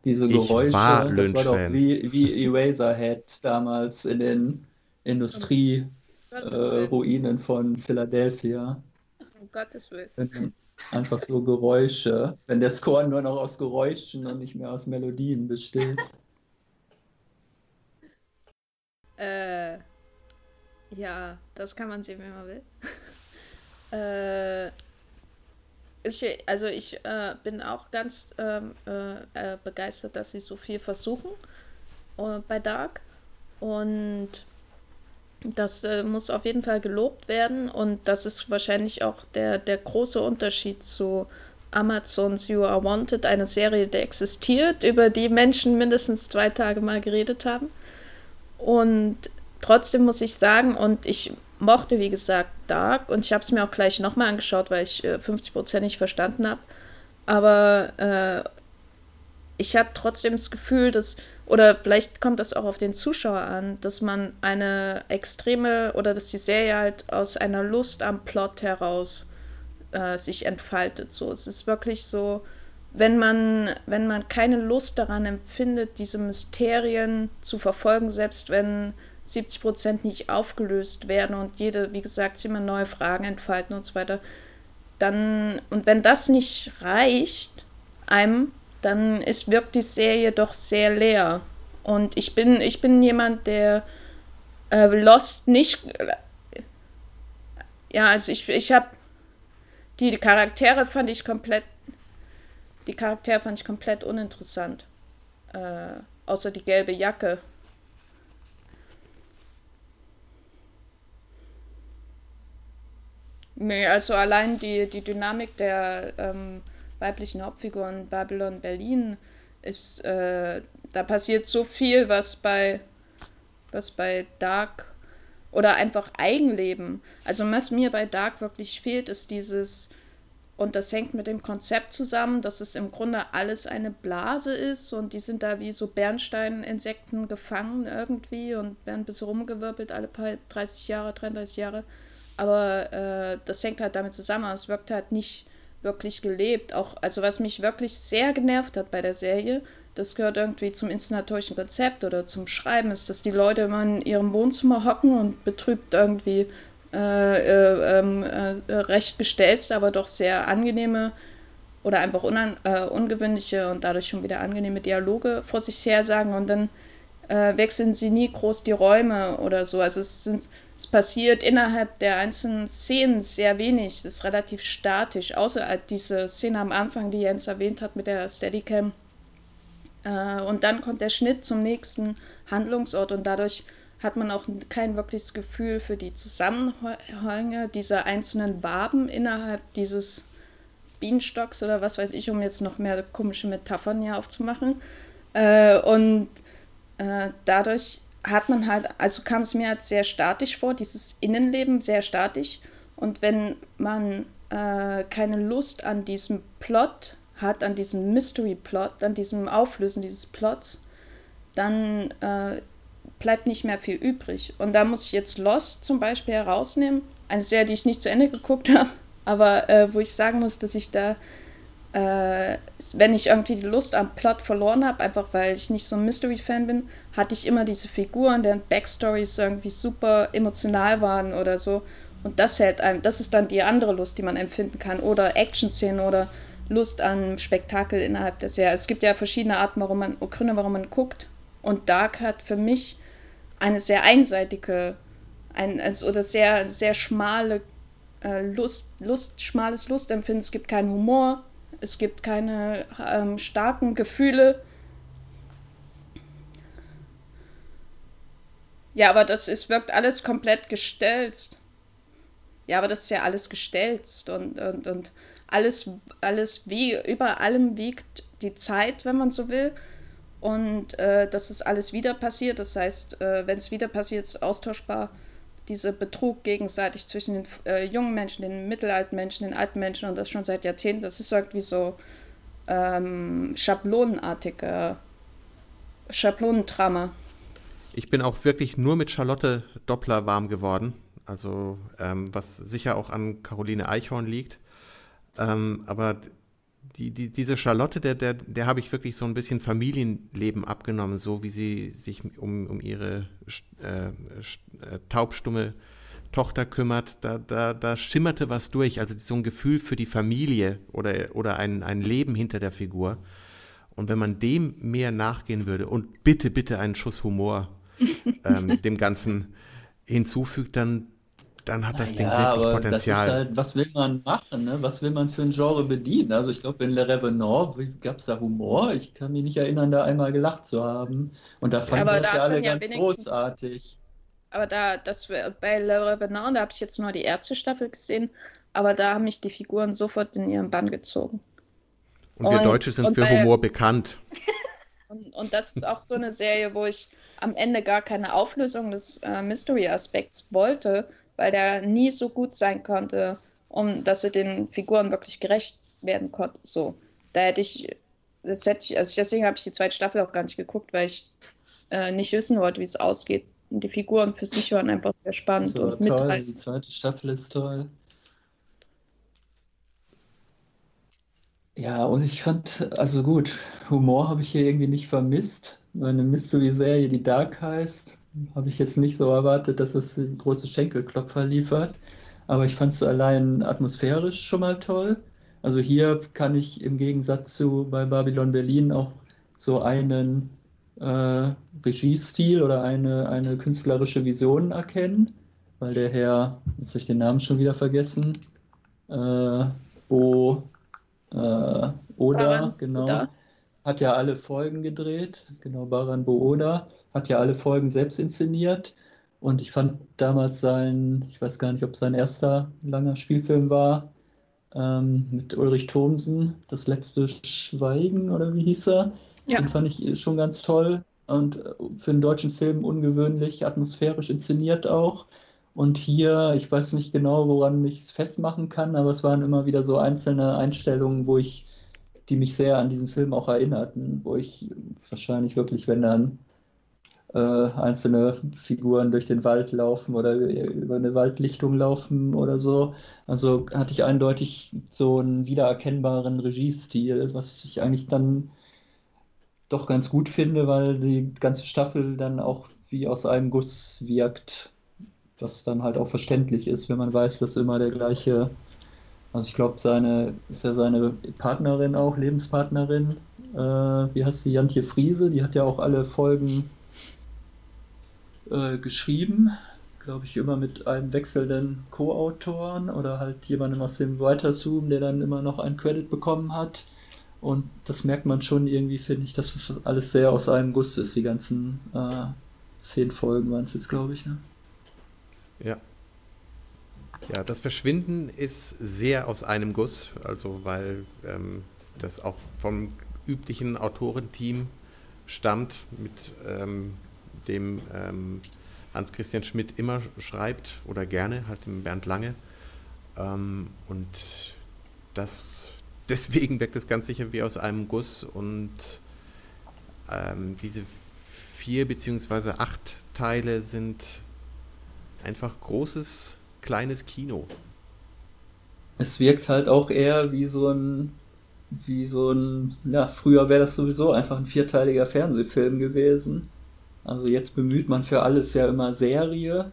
Diese Geräusche, ich war das war doch wie, wie Eraserhead damals in den Industrie-Ruinen äh, von Philadelphia. Um Gottes Willen. Einfach so Geräusche, wenn der Score nur noch aus Geräuschen und nicht mehr aus Melodien besteht. Äh, ja, das kann man sehen, wenn man will. [laughs] äh, ich, also ich äh, bin auch ganz ähm, äh, äh, begeistert, dass sie so viel versuchen äh, bei Dark. Und das äh, muss auf jeden Fall gelobt werden. Und das ist wahrscheinlich auch der, der große Unterschied zu Amazons You Are Wanted, eine Serie, die existiert, über die Menschen mindestens zwei Tage mal geredet haben. Und trotzdem muss ich sagen, und ich mochte, wie gesagt, Dark und ich habe es mir auch gleich nochmal angeschaut, weil ich äh, 50% nicht verstanden habe. Aber äh, ich habe trotzdem das Gefühl, dass, oder vielleicht kommt das auch auf den Zuschauer an, dass man eine extreme, oder dass die Serie halt aus einer Lust am Plot heraus äh, sich entfaltet. So, es ist wirklich so, wenn man, wenn man keine Lust daran empfindet, diese Mysterien zu verfolgen, selbst wenn 70 Prozent nicht aufgelöst werden und jede, wie gesagt, immer neue Fragen entfalten und so weiter, dann, und wenn das nicht reicht einem, dann ist, wirkt die Serie doch sehr leer. Und ich bin, ich bin jemand, der äh, Lost nicht. Äh, ja, also ich, ich habe die Charaktere fand ich komplett die Charaktere fand ich komplett uninteressant. Äh, außer die gelbe Jacke. Nee, also allein die, die Dynamik der ähm, weiblichen Hauptfigur in Babylon Berlin ist, äh, da passiert so viel, was bei, was bei Dark oder einfach Eigenleben. Also was mir bei Dark wirklich fehlt, ist dieses und das hängt mit dem Konzept zusammen, dass es im Grunde alles eine Blase ist und die sind da wie so Bernsteininsekten gefangen irgendwie und werden ein bisschen rumgewirbelt alle paar 30 Jahre, 33 Jahre. Aber äh, das hängt halt damit zusammen. Es wirkt halt nicht wirklich gelebt. Auch, also was mich wirklich sehr genervt hat bei der Serie, das gehört irgendwie zum inszenatorischen Konzept oder zum Schreiben, ist, dass die Leute immer in ihrem Wohnzimmer hocken und betrübt irgendwie äh, äh, ähm, äh, recht gestellt, aber doch sehr angenehme oder einfach unan, äh, ungewöhnliche und dadurch schon wieder angenehme Dialoge vor sich her sagen und dann äh, wechseln sie nie groß die Räume oder so. Also es, sind, es passiert innerhalb der einzelnen Szenen sehr wenig. Es ist relativ statisch, außer halt diese Szene am Anfang, die Jens erwähnt hat mit der Steadicam. Äh, und dann kommt der Schnitt zum nächsten Handlungsort und dadurch hat man auch kein wirkliches Gefühl für die Zusammenhänge dieser einzelnen Waben innerhalb dieses Bienenstocks oder was weiß ich, um jetzt noch mehr komische Metaphern hier aufzumachen. Äh, und äh, dadurch hat man halt, also kam es mir als sehr statisch vor, dieses Innenleben sehr statisch. Und wenn man äh, keine Lust an diesem Plot hat, an diesem Mystery-Plot, an diesem Auflösen dieses Plots, dann äh, bleibt nicht mehr viel übrig. Und da muss ich jetzt Lost zum Beispiel herausnehmen. Eine Serie, die ich nicht zu Ende geguckt [laughs] habe, aber äh, wo ich sagen muss, dass ich da äh, wenn ich irgendwie die Lust am Plot verloren habe, einfach weil ich nicht so ein Mystery-Fan bin, hatte ich immer diese Figuren, deren Backstories irgendwie super emotional waren oder so. Und das hält einem, das ist dann die andere Lust, die man empfinden kann. Oder Action-Szenen oder Lust an Spektakel innerhalb der Serie. Es gibt ja verschiedene Arten, warum man, Gründe, warum man guckt. Und Dark hat für mich eine sehr einseitige, ein, also, oder sehr, sehr schmale äh, Lust, Lust, schmales Lustempfinden. Es gibt keinen Humor, es gibt keine ähm, starken Gefühle. Ja, aber das ist, wirkt alles komplett gestelzt. Ja, aber das ist ja alles gestelzt und, und, und alles, alles wie, über allem wiegt die Zeit, wenn man so will. Und äh, das ist alles wieder passiert. Das heißt, äh, wenn es wieder passiert, ist austauschbar dieser Betrug gegenseitig zwischen den äh, jungen Menschen, den mittelalten Menschen, den alten Menschen und das schon seit Jahrzehnten, das ist irgendwie so ähm, schablonenartiger Schablonendrama. Ich bin auch wirklich nur mit Charlotte Doppler warm geworden. Also, ähm, was sicher auch an Caroline Eichhorn liegt. Ähm, aber die, die, diese Charlotte, der, der, der habe ich wirklich so ein bisschen Familienleben abgenommen, so wie sie sich um, um ihre äh, äh, taubstumme Tochter kümmert. Da, da, da schimmerte was durch, also so ein Gefühl für die Familie oder, oder ein, ein Leben hinter der Figur. Und wenn man dem mehr nachgehen würde und bitte, bitte einen Schuss Humor ähm, [laughs] dem Ganzen hinzufügt, dann, dann hat das Ding Ja, wirklich aber das ist Potenzial. halt, was will man machen, ne? Was will man für ein Genre bedienen? Also ich glaube, in Le Revenant gab es da Humor. Ich kann mich nicht erinnern, da einmal gelacht zu haben. Und da fanden das da ja alle ja ganz großartig. aber da, das bei Le Revenant, da habe ich jetzt nur die erste Staffel gesehen, aber da haben mich die Figuren sofort in ihren Bann gezogen. Und wir Und, Deutsche sind für bei, Humor bekannt. [laughs] Und, und das ist auch so eine Serie, wo ich am Ende gar keine Auflösung des äh, Mystery-Aspekts wollte, weil der nie so gut sein konnte, um dass er den Figuren wirklich gerecht werden konnte. So, da hätte ich, das hätte ich, also deswegen habe ich die zweite Staffel auch gar nicht geguckt, weil ich äh, nicht wissen wollte, wie es ausgeht. Und die Figuren für sich waren einfach sehr spannend und toll. Die mitreißend. zweite Staffel ist toll. Ja, und ich fand, also gut, Humor habe ich hier irgendwie nicht vermisst. Eine Mystery-Serie, die Dark heißt, habe ich jetzt nicht so erwartet, dass es große Schenkelklopfer liefert. Aber ich fand es so allein atmosphärisch schon mal toll. Also hier kann ich im Gegensatz zu bei Babylon Berlin auch so einen äh, Regiestil oder eine, eine künstlerische Vision erkennen, weil der Herr, jetzt habe ich den Namen schon wieder vergessen, äh, Bo äh, Oda, Baran genau, Oda. Hat ja alle Folgen gedreht, genau, Baran Booda hat ja alle Folgen selbst inszeniert und ich fand damals sein, ich weiß gar nicht, ob es sein erster langer Spielfilm war, ähm, mit Ulrich Thomsen, Das letzte Schweigen oder wie hieß er? Ja, Den fand ich schon ganz toll und äh, für einen deutschen Film ungewöhnlich atmosphärisch inszeniert auch. Und hier, ich weiß nicht genau, woran ich es festmachen kann, aber es waren immer wieder so einzelne Einstellungen, wo ich, die mich sehr an diesen Film auch erinnerten, wo ich wahrscheinlich wirklich, wenn dann äh, einzelne Figuren durch den Wald laufen oder über eine Waldlichtung laufen oder so. Also hatte ich eindeutig so einen wiedererkennbaren Regiestil, was ich eigentlich dann doch ganz gut finde, weil die ganze Staffel dann auch wie aus einem Guss wirkt, was dann halt auch verständlich ist, wenn man weiß, dass immer der gleiche, also ich glaube, seine, ist ja seine Partnerin auch, Lebenspartnerin, äh, wie heißt sie, Jantje Friese, die hat ja auch alle Folgen äh, geschrieben, glaube ich, immer mit einem wechselnden Co-Autoren oder halt jemandem aus dem Writers Room, der dann immer noch einen Credit bekommen hat. Und das merkt man schon irgendwie, finde ich, dass das alles sehr aus einem Guss ist. Die ganzen äh, zehn Folgen waren es jetzt, glaube ich. Ne? Ja. Ja, das Verschwinden ist sehr aus einem Guss, also weil ähm, das auch vom üblichen Autorenteam stammt, mit ähm, dem ähm, Hans-Christian Schmidt immer schreibt oder gerne, halt dem Bernd Lange. Ähm, und das [laughs] deswegen wirkt es ganz sicher wie aus einem Guss und ähm, diese vier beziehungsweise acht Teile sind einfach großes, kleines Kino. Es wirkt halt auch eher wie so ein, wie so ein, ja, früher wäre das sowieso einfach ein vierteiliger Fernsehfilm gewesen. Also jetzt bemüht man für alles ja immer Serie.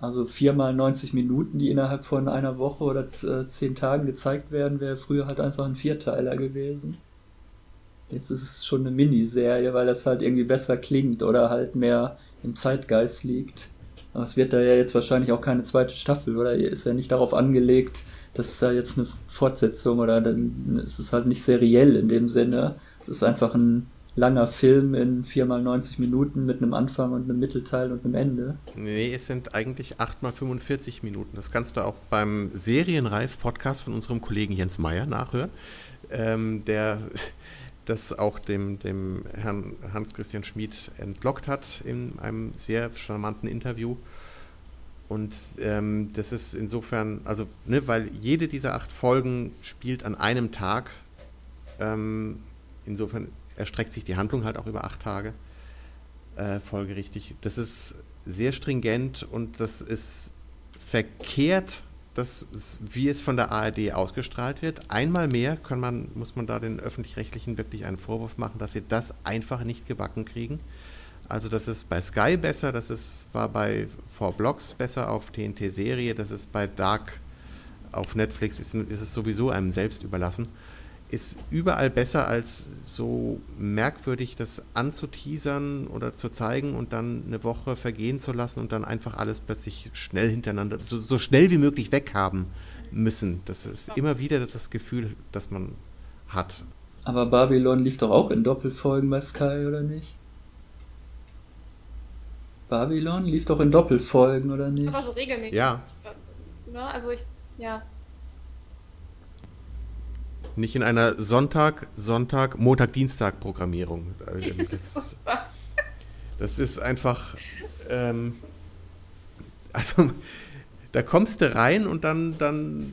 Also viermal 90 Minuten, die innerhalb von einer Woche oder äh, zehn Tagen gezeigt werden, wäre früher halt einfach ein Vierteiler gewesen. Jetzt ist es schon eine Miniserie, weil das halt irgendwie besser klingt oder halt mehr im Zeitgeist liegt. Aber es wird da ja jetzt wahrscheinlich auch keine zweite Staffel, oder? Ist ja nicht darauf angelegt, dass da jetzt eine Fortsetzung oder dann ist es halt nicht seriell in dem Sinne. Es ist einfach ein langer Film in 4x90 Minuten mit einem Anfang und einem Mittelteil und einem Ende. Nee, es sind eigentlich 8x45 Minuten. Das kannst du auch beim Serienreif-Podcast von unserem Kollegen Jens Meyer nachhören, ähm, der das auch dem, dem Herrn Hans-Christian Schmid entlockt hat in einem sehr charmanten Interview. Und ähm, das ist insofern, also, ne, weil jede dieser acht Folgen spielt an einem Tag. Ähm, insofern erstreckt sich die Handlung halt auch über acht Tage äh, folgerichtig. Das ist sehr stringent und das ist verkehrt, dass, wie es von der ARD ausgestrahlt wird. Einmal mehr man, muss man da den Öffentlich-Rechtlichen wirklich einen Vorwurf machen, dass sie das einfach nicht gebacken kriegen. Also das ist bei Sky besser, das ist, war bei 4Blocks besser auf TNT-Serie, das ist bei Dark auf Netflix, ist, ist es sowieso einem selbst überlassen ist überall besser als so merkwürdig das anzuteasern oder zu zeigen und dann eine Woche vergehen zu lassen und dann einfach alles plötzlich schnell hintereinander, so, so schnell wie möglich weghaben müssen. Das ist immer wieder das Gefühl, das man hat. Aber Babylon lief doch auch in Doppelfolgen bei Sky, oder nicht? Babylon lief doch in Doppelfolgen, oder nicht? Aber so regelmäßig. Ja. ja also ich, ja. Nicht in einer Sonntag, Sonntag, Montag, Dienstag Programmierung. Also, [laughs] das, das ist einfach. Ähm, also, da kommst du rein und dann, dann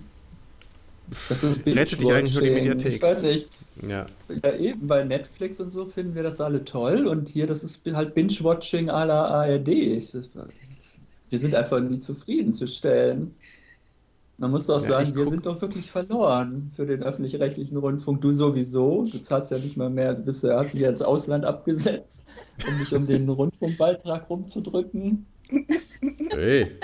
das ist rettet dich eigentlich nur die Mediathek. Ich weiß nicht. Ja. ja, eben bei Netflix und so finden wir das alle toll und hier, das ist halt Binge-Watching à la ARD. Wir sind einfach nie zufriedenzustellen. Man muss doch ja, sagen, wir sind doch wirklich verloren für den öffentlich-rechtlichen Rundfunk. Du sowieso. Du zahlst ja nicht mal mehr, du bist, hast dich ja ins Ausland abgesetzt, um dich um den Rundfunkbeitrag rumzudrücken. Hey. [laughs]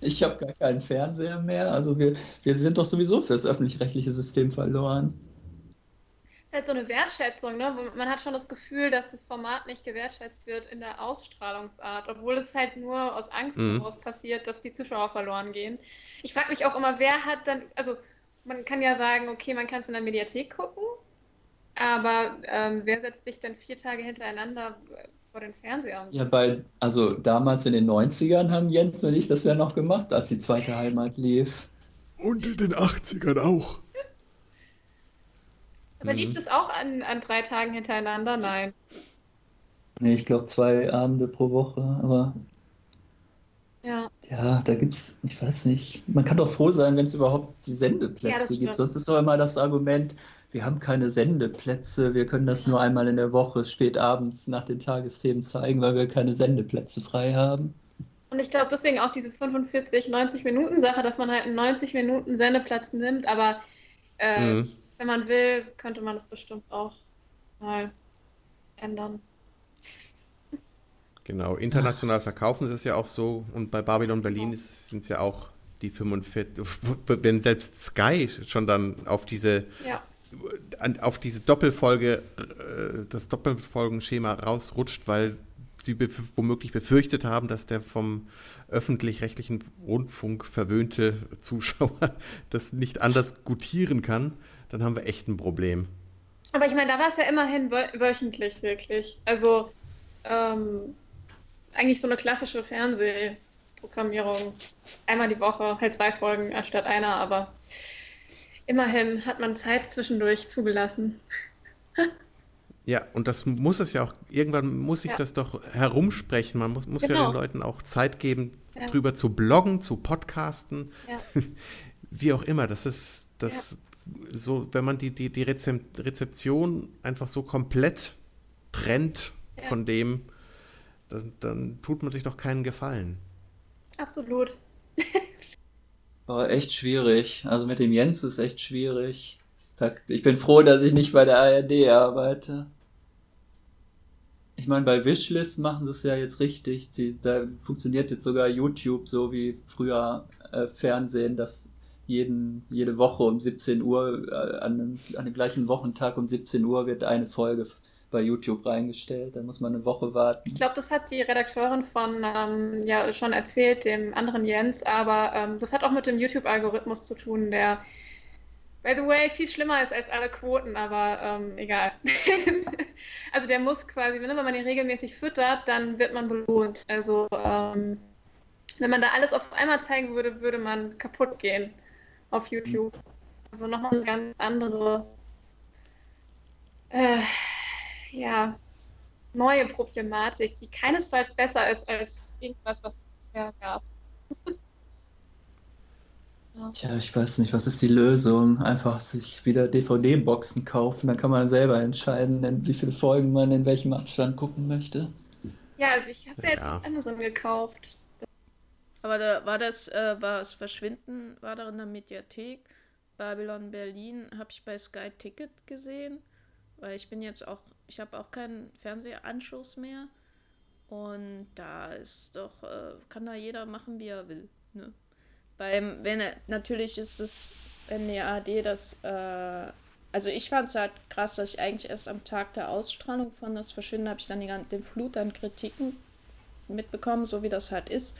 Ich habe gar keinen Fernseher mehr. Also wir, wir sind doch sowieso für das öffentlich-rechtliche System verloren ist halt so eine Wertschätzung, ne? Man hat schon das Gefühl, dass das Format nicht gewertschätzt wird in der Ausstrahlungsart, obwohl es halt nur aus Angst mhm. heraus passiert, dass die Zuschauer verloren gehen. Ich frage mich auch immer, wer hat dann, also man kann ja sagen, okay, man kann es in der Mediathek gucken, aber ähm, wer setzt sich denn vier Tage hintereinander vor den Fernseher? Ja, weil, also damals in den 90ern haben Jens und ich das ja noch gemacht, als die zweite [laughs] Heimat lief. Und in den 80ern auch. Aber mhm. lief das auch an, an drei Tagen hintereinander? Nein. Nee, ich glaube zwei Abende pro Woche, aber. Ja. Ja, da gibt's, ich weiß nicht, man kann doch froh sein, wenn es überhaupt die Sendeplätze ja, gibt. Sonst ist doch immer das Argument, wir haben keine Sendeplätze, wir können das nur einmal in der Woche spät abends nach den Tagesthemen zeigen, weil wir keine Sendeplätze frei haben. Und ich glaube deswegen auch diese 45, 90 Minuten Sache, dass man halt einen 90 Minuten Sendeplatz nimmt, aber äh, mhm. wenn man will, könnte man das bestimmt auch mal ändern. Genau, international verkaufen sie es ja auch so und bei Babylon Berlin sind es ja auch die 45, [laughs] wenn selbst Sky schon dann auf diese ja. auf diese Doppelfolge, äh, das Doppelfolgenschema rausrutscht, weil sie bef womöglich befürchtet haben, dass der vom öffentlich-rechtlichen Rundfunk verwöhnte [laughs] Zuschauer das nicht anders gutieren kann, dann haben wir echt ein Problem. Aber ich meine, da war es ja immerhin wöchentlich wirklich. Also ähm, eigentlich so eine klassische Fernsehprogrammierung. Einmal die Woche, halt zwei Folgen anstatt einer, aber immerhin hat man Zeit zwischendurch zugelassen. [laughs] Ja, und das muss es ja auch, irgendwann muss ich ja. das doch herumsprechen. Man muss, muss genau. ja den Leuten auch Zeit geben, ja. drüber zu bloggen, zu podcasten, ja. [laughs] wie auch immer. Das ist das so, wenn man die, die, die Rezeption einfach so komplett trennt von dem, dann, dann tut man sich doch keinen Gefallen. Absolut. [laughs] War echt schwierig. Also mit dem Jens ist echt schwierig. Ich bin froh, dass ich nicht bei der ARD arbeite. Ich meine, bei Wishlist machen sie es ja jetzt richtig. Die, da funktioniert jetzt sogar YouTube so wie früher äh, Fernsehen, dass jeden, jede Woche um 17 Uhr, äh, an, an dem gleichen Wochentag um 17 Uhr wird eine Folge bei YouTube reingestellt. Da muss man eine Woche warten. Ich glaube, das hat die Redakteurin von ähm, ja schon erzählt, dem anderen Jens, aber ähm, das hat auch mit dem YouTube-Algorithmus zu tun, der by the way, viel schlimmer ist als alle Quoten, aber ähm, egal. [laughs] also der muss quasi, wenn man ihn regelmäßig füttert, dann wird man belohnt. Also ähm, wenn man da alles auf einmal zeigen würde, würde man kaputt gehen auf YouTube. Also nochmal eine ganz andere, äh, ja, neue Problematik, die keinesfalls besser ist als irgendwas, was es bisher gab. [laughs] Tja, ich weiß nicht, was ist die Lösung? Einfach sich wieder DVD-Boxen kaufen, dann kann man selber entscheiden, wie viele Folgen man in welchem Abstand gucken möchte. Ja, also ich habe es ja jetzt auf Amazon gekauft. Aber da war das, äh, war das Verschwinden, war da in der Mediathek. Babylon Berlin habe ich bei Sky Ticket gesehen, weil ich bin jetzt auch, ich habe auch keinen Fernsehanschluss mehr. Und da ist doch, äh, kann da jeder machen, wie er will. Ne? Beim, wenn natürlich ist es, wenn die ARD das, äh, also ich fand es halt krass, dass ich eigentlich erst am Tag der Ausstrahlung von das Verschwinden habe ich dann die, den Flut an Kritiken mitbekommen, so wie das halt ist.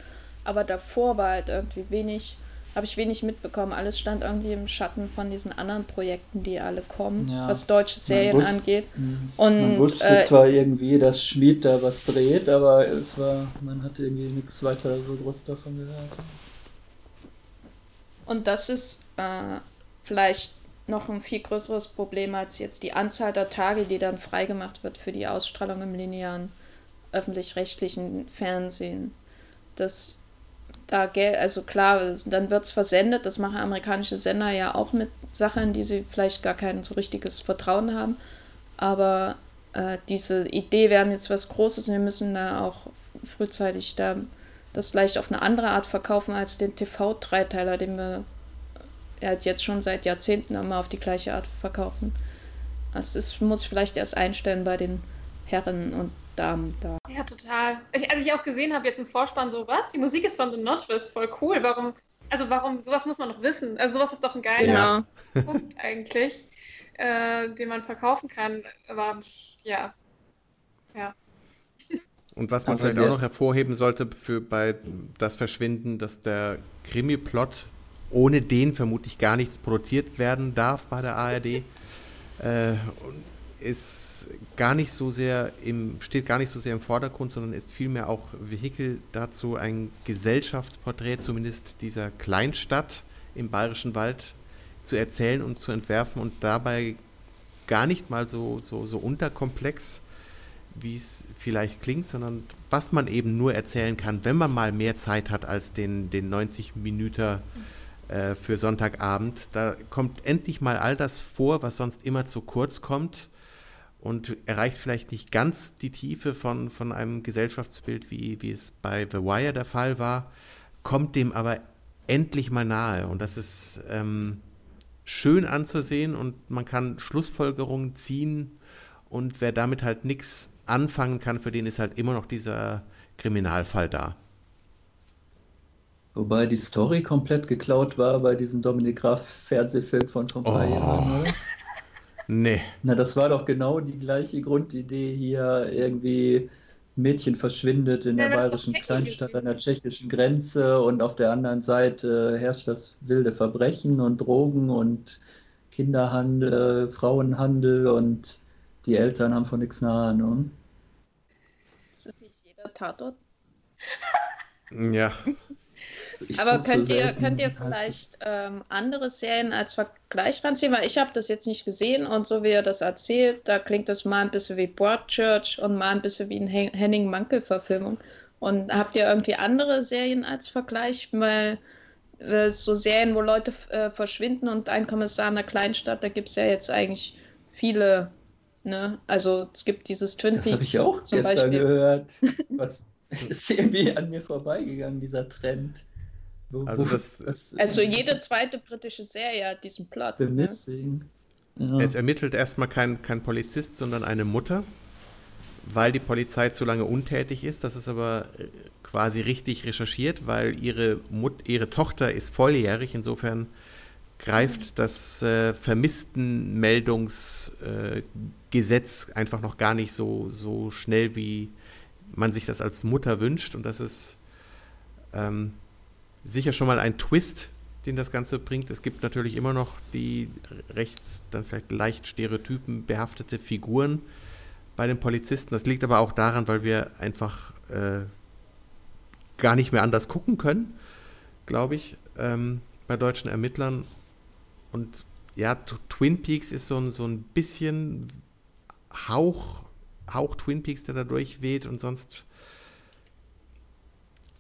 Aber davor war halt irgendwie wenig, habe ich wenig mitbekommen. Alles stand irgendwie im Schatten von diesen anderen Projekten, die alle kommen, ja. was deutsche Serien wusste, angeht. Mhm. Und, man wusste äh, zwar irgendwie, dass Schmied da was dreht, aber es war, man hatte irgendwie nichts weiter so groß davon gehört. Und das ist äh, vielleicht noch ein viel größeres Problem als jetzt die Anzahl der Tage, die dann freigemacht wird für die Ausstrahlung im linearen öffentlich-rechtlichen Fernsehen. Das da Geld, also klar, dann wird es versendet, das machen amerikanische Sender ja auch mit Sachen, die sie vielleicht gar kein so richtiges Vertrauen haben. Aber äh, diese Idee, wir haben jetzt was Großes wir müssen da auch frühzeitig da das vielleicht auf eine andere Art verkaufen als den TV-Dreiteiler, den wir ja, jetzt schon seit Jahrzehnten immer auf die gleiche Art verkaufen. Also es muss vielleicht erst einstellen bei den Herren und Damen da. Ja, total. Ich, als ich auch gesehen habe jetzt im Vorspann so, was? Die Musik ist von The Notchfist, voll cool. Warum, also warum, sowas muss man noch wissen. Also sowas ist doch ein geiler ja. Punkt eigentlich, äh, den man verkaufen kann. Aber ja, ja. Und was man Aber vielleicht auch noch hervorheben sollte für bei das Verschwinden, dass der Krimi-Plot ohne den vermutlich gar nichts produziert werden darf bei der ARD, [laughs] äh, ist gar nicht so sehr im, steht gar nicht so sehr im Vordergrund, sondern ist vielmehr auch Vehikel dazu, ein Gesellschaftsporträt zumindest dieser Kleinstadt im Bayerischen Wald zu erzählen und zu entwerfen und dabei gar nicht mal so, so, so unterkomplex wie es vielleicht klingt, sondern was man eben nur erzählen kann, wenn man mal mehr Zeit hat als den, den 90 Minuten äh, für Sonntagabend. Da kommt endlich mal all das vor, was sonst immer zu kurz kommt und erreicht vielleicht nicht ganz die Tiefe von, von einem Gesellschaftsbild, wie, wie es bei The Wire der Fall war, kommt dem aber endlich mal nahe. Und das ist ähm, schön anzusehen und man kann Schlussfolgerungen ziehen. Und wer damit halt nichts anfangen kann, für den ist halt immer noch dieser Kriminalfall da. Wobei die Story komplett geklaut war bei diesem Dominik Graf Fernsehfilm von vor ein paar oh. Jahren. Oder? Nee. Na, das war doch genau die gleiche Grundidee hier irgendwie Mädchen verschwindet in Ja, der bayerischen Kleinstadt an der tschechischen Grenze und auf der anderen Seite herrscht das wilde Verbrechen und Drogen und Kinderhandel, äh, Frauenhandel und die Eltern haben von nichts eine Ahnung. Tatort? Ja, Ich Aber guck so könnt ihr, könnt ihr vielleicht ähm, andere Serien als Vergleich ranziehen? Weil ich habe das jetzt nicht gesehen und so wie er das erzählt, da klingt das mal ein bisschen wie Broadchurch und mal ein bisschen wie eine Hen- Henning Mankel-Verfilmung. Und habt ihr irgendwie andere Serien als Vergleich? Weil äh, so Serien, wo Leute äh, verschwinden und ein Kommissar in der Kleinstadt, da gibt es ja jetzt eigentlich viele. Ne? Also es gibt dieses Twin Das Peaks habe ich auch zum gestern Beispiel. gehört. [laughs] Was ist irgendwie an mir vorbeigegangen, dieser Trend. Wo, Also wo- das- was- Also jede zweite britische Serie hat diesen Plot. The Ne? Missing. Ja. es ermittelt erstmal kein, kein Polizist, sondern eine Mutter, weil die Polizei zu lange untätig ist. Das ist aber äh, quasi richtig recherchiert, weil ihre, Mut, ihre Tochter ist volljährig. Insofern greift das äh, Vermisstenmeldungsgesetz äh, einfach noch gar nicht so, so schnell, wie man sich das als Mutter wünscht. Und das ist ähm, sicher schon mal ein Twist, den das Ganze bringt. Es gibt natürlich immer noch die recht, dann vielleicht leicht Stereotypen behaftete Figuren bei den Polizisten. Das liegt aber auch daran, weil wir einfach äh, gar nicht mehr anders gucken können, glaube ich, ähm, bei deutschen Ermittlern. Und ja, Twin Peaks ist so ein, so ein bisschen Hauch, Hauch Twin Peaks, der da durchweht und sonst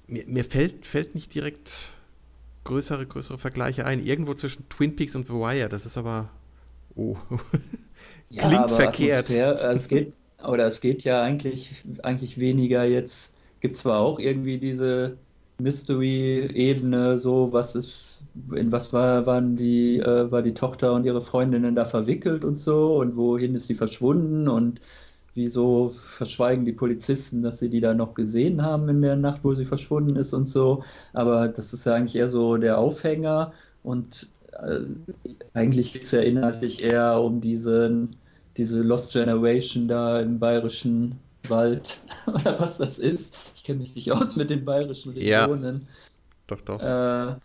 mir, mir fällt, fällt nicht direkt größere, größere Vergleiche ein. Irgendwo zwischen Twin Peaks und The Wire. Das ist aber. Oh. [laughs] Ja, Klingt aber verkehrt. Äh, es geht, oder es geht ja eigentlich, eigentlich weniger jetzt, gibt zwar auch irgendwie diese Mystery-Ebene, so was ist, in was war, waren die, äh, war die Tochter und ihre Freundinnen da verwickelt und so und wohin ist sie verschwunden und wieso verschweigen die Polizisten, dass sie die da noch gesehen haben in der Nacht, wo sie verschwunden ist und so. Aber das ist ja eigentlich eher so der Aufhänger und äh, eigentlich geht es ja inhaltlich eher um diesen, diese Lost Generation da im bayerischen Wald [laughs] oder was das ist. Ich kenne mich nicht aus mit den bayerischen Ja. Regionen. Doch, doch. Äh,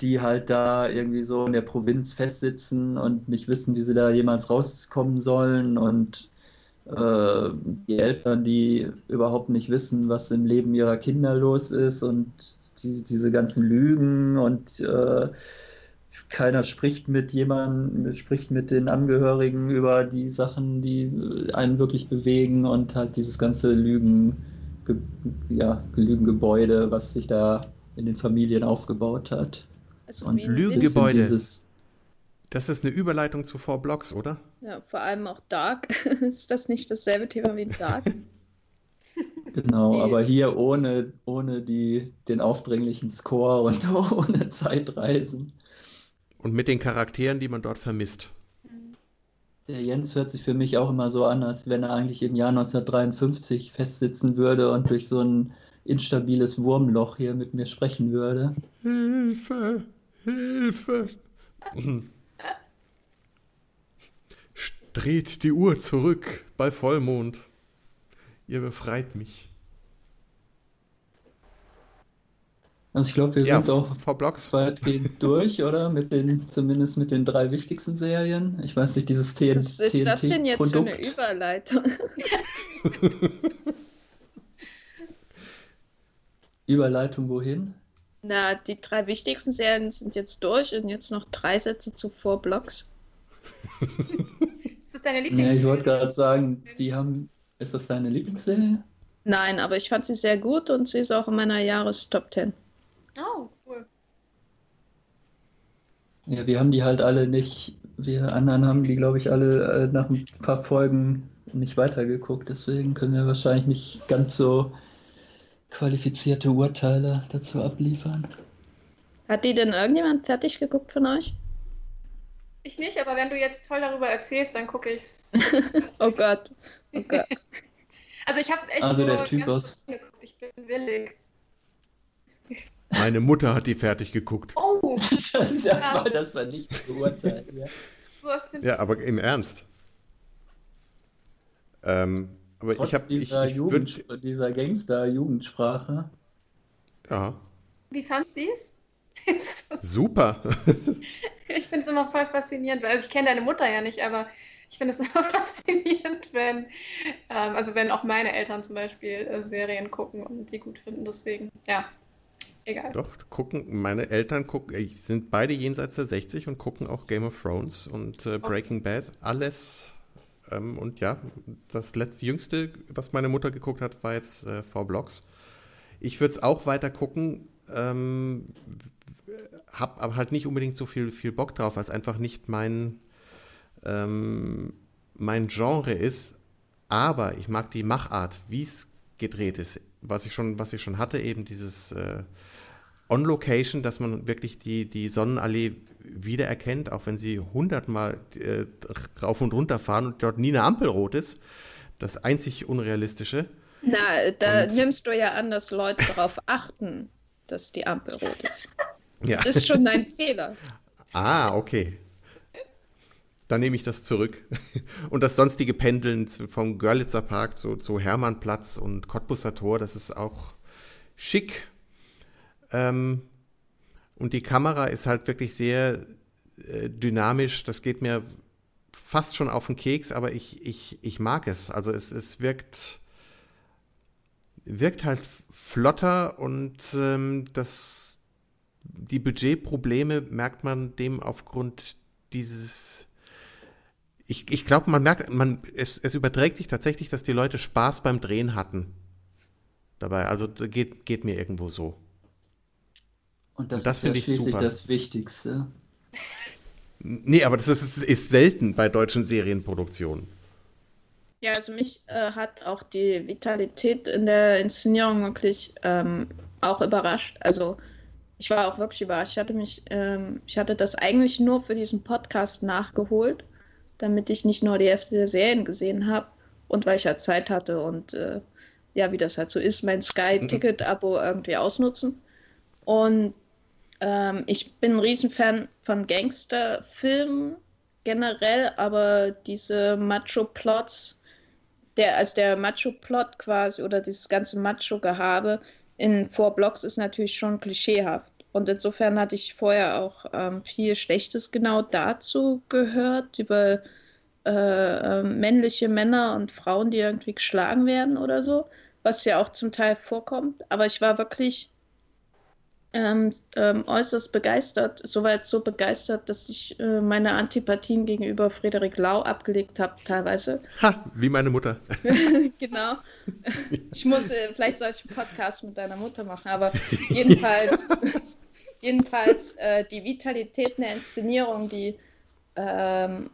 die halt da irgendwie so in der Provinz festsitzen und nicht wissen, wie sie da jemals rauskommen sollen und äh, die Eltern, die überhaupt nicht wissen, was im Leben ihrer Kinder los ist und die, diese ganzen Lügen und äh, keiner spricht mit jemandem, spricht mit den Angehörigen über die Sachen, die einen wirklich bewegen und halt dieses ganze Lügen, ge, ja, Lügengebäude, was sich da in den Familien aufgebaut hat. Also Und wie ein Lügen- Witz. bisschen Gebäude. dieses Das ist eine Überleitung zu Four Blocks, oder? Ja, vor allem auch Dark. [laughs] Ist das nicht dasselbe Thema wie Dark? [laughs] Genau, aber hier ohne, ohne die, den aufdringlichen Score und [laughs] ohne Zeitreisen. Und mit den Charakteren, die man dort vermisst. Der Jens hört sich für mich auch immer so an, als wenn er eigentlich im Jahr 1953 festsitzen würde und durch so ein instabiles Wurmloch hier mit mir sprechen würde. Hilfe! Hilfe! Dreht die Uhr zurück bei Vollmond. Ihr befreit mich. Also ich glaube, wir Ja, sind auch weitgehend [laughs] durch, oder? Mit den, zumindest mit den drei wichtigsten Serien. Ich weiß nicht, dieses TN Was ist das denn jetzt für eine. Überleitung? [laughs] Überleitung wohin? Na, die drei wichtigsten Serien sind jetzt durch und jetzt noch drei Sätze zu Four Blocks. Ist das deine Ja, Lieblings? ich wollte gerade sagen, die haben. Ist das deine Lieblingsserie? Nein, aber ich fand sie sehr gut und sie ist auch in meiner Jahrestop 10. Oh, cool. Ja, wir haben die halt alle nicht. Wir anderen haben die, glaube ich, alle äh, nach ein paar Folgen nicht weitergeguckt. Deswegen können wir wahrscheinlich nicht ganz so qualifizierte Urteile dazu abliefern. Hat die denn irgendjemand fertig geguckt von euch? Ich nicht, aber wenn du jetzt toll darüber erzählst, dann gucke ich's. [laughs] Oh Gott. Oh Gott. [laughs] Also ich habe echt Also der Typ aus- geguckt. Ich bin willig. Meine Mutter hat die fertig geguckt. Oh, [laughs] das war, das war nicht beurteilt. Ja. [laughs] Ja, aber im Ernst. Ähm, Aber Trotz ich habe dieser, ich, ich Jugend, würd, dieser Gangster-Jugendsprache. ja, Wie fand sie es? [laughs] super. Ich finde es immer voll faszinierend, weil also ich kenne deine Mutter ja nicht, aber ich finde es immer faszinierend, wenn, ähm, also wenn auch meine Eltern zum Beispiel äh, Serien gucken und die gut finden. Deswegen, ja, egal. Doch, gucken, meine Eltern gucken, sind beide jenseits der 60 und gucken auch Game of Thrones und äh, Breaking Bad. Alles. Ähm, und ja, das letzte jüngste, was meine Mutter geguckt hat, war jetzt äh, Four Blocks. Ich würde es auch weiter gucken, ähm, hab aber halt nicht unbedingt so viel, viel Bock drauf, als einfach nicht mein, ähm, mein Genre ist. Aber ich mag die Machart, wie es gedreht ist. Was ich schon, was ich schon hatte, eben dieses äh, On-Location, dass man wirklich die, die Sonnenallee wiedererkennt, auch wenn sie hundertmal äh, rauf und runter fahren und dort nie eine Ampel rot ist. Das einzig Unrealistische. Na, da Und- nimmst du ja an, dass Leute darauf [laughs] achten, dass die Ampel rot ist. Ja. Das ist schon ein Fehler. Ah, okay. Dann nehme ich das zurück. [laughs] Und das sonstige Pendeln vom Görlitzer Park zu, zu Hermannplatz und Cottbusser Tor, das ist auch schick. Ähm, und die Kamera ist halt wirklich sehr äh, dynamisch. Das geht mir fast schon auf den Keks, aber ich, ich, ich mag es. Also es, es wirkt, wirkt halt flotter und ähm, das, die Budgetprobleme merkt man dem aufgrund dieses. Ich, ich glaube, man merkt, man, es, es überträgt sich tatsächlich, dass die Leute Spaß beim Drehen hatten. Dabei, also geht, geht mir irgendwo so. Und das, Und das ist ja finde ich schließlich super. das Wichtigste. Nee, aber das ist, ist selten bei deutschen Serienproduktionen. Ja, also mich äh, hat auch die Vitalität in der Inszenierung wirklich ähm, auch überrascht. Also ich war auch wirklich überrascht. Ich hatte mich, ähm, ich hatte das eigentlich nur für diesen Podcast nachgeholt, damit ich nicht nur die Hälfte der Serien gesehen habe und weil ich halt Zeit hatte und äh, ja, wie das halt so ist, mein Sky-Ticket-Abo irgendwie ausnutzen. Und ähm, ich bin ein Riesenfan von Gangsterfilmen generell, aber diese Macho-Plots, der, also der Macho-Plot quasi oder dieses ganze Macho-Gehabe in Four Blocks ist natürlich schon klischeehaft. Und insofern hatte ich vorher auch ähm, viel Schlechtes genau dazu gehört, über äh, äh, männliche Männer und Frauen, die irgendwie geschlagen werden oder so, was ja auch zum Teil vorkommt. Aber ich war wirklich ähm, ähm, äußerst begeistert, soweit so begeistert, dass ich äh, meine Antipathien gegenüber Frederik Lau abgelegt habe, teilweise. Ha, wie meine Mutter. [laughs] genau. Ich muss, äh, vielleicht soll ich einen Podcast mit deiner Mutter machen, aber jedenfalls, [laughs] jedenfalls äh, die Vitalität in der Inszenierung, die ähm,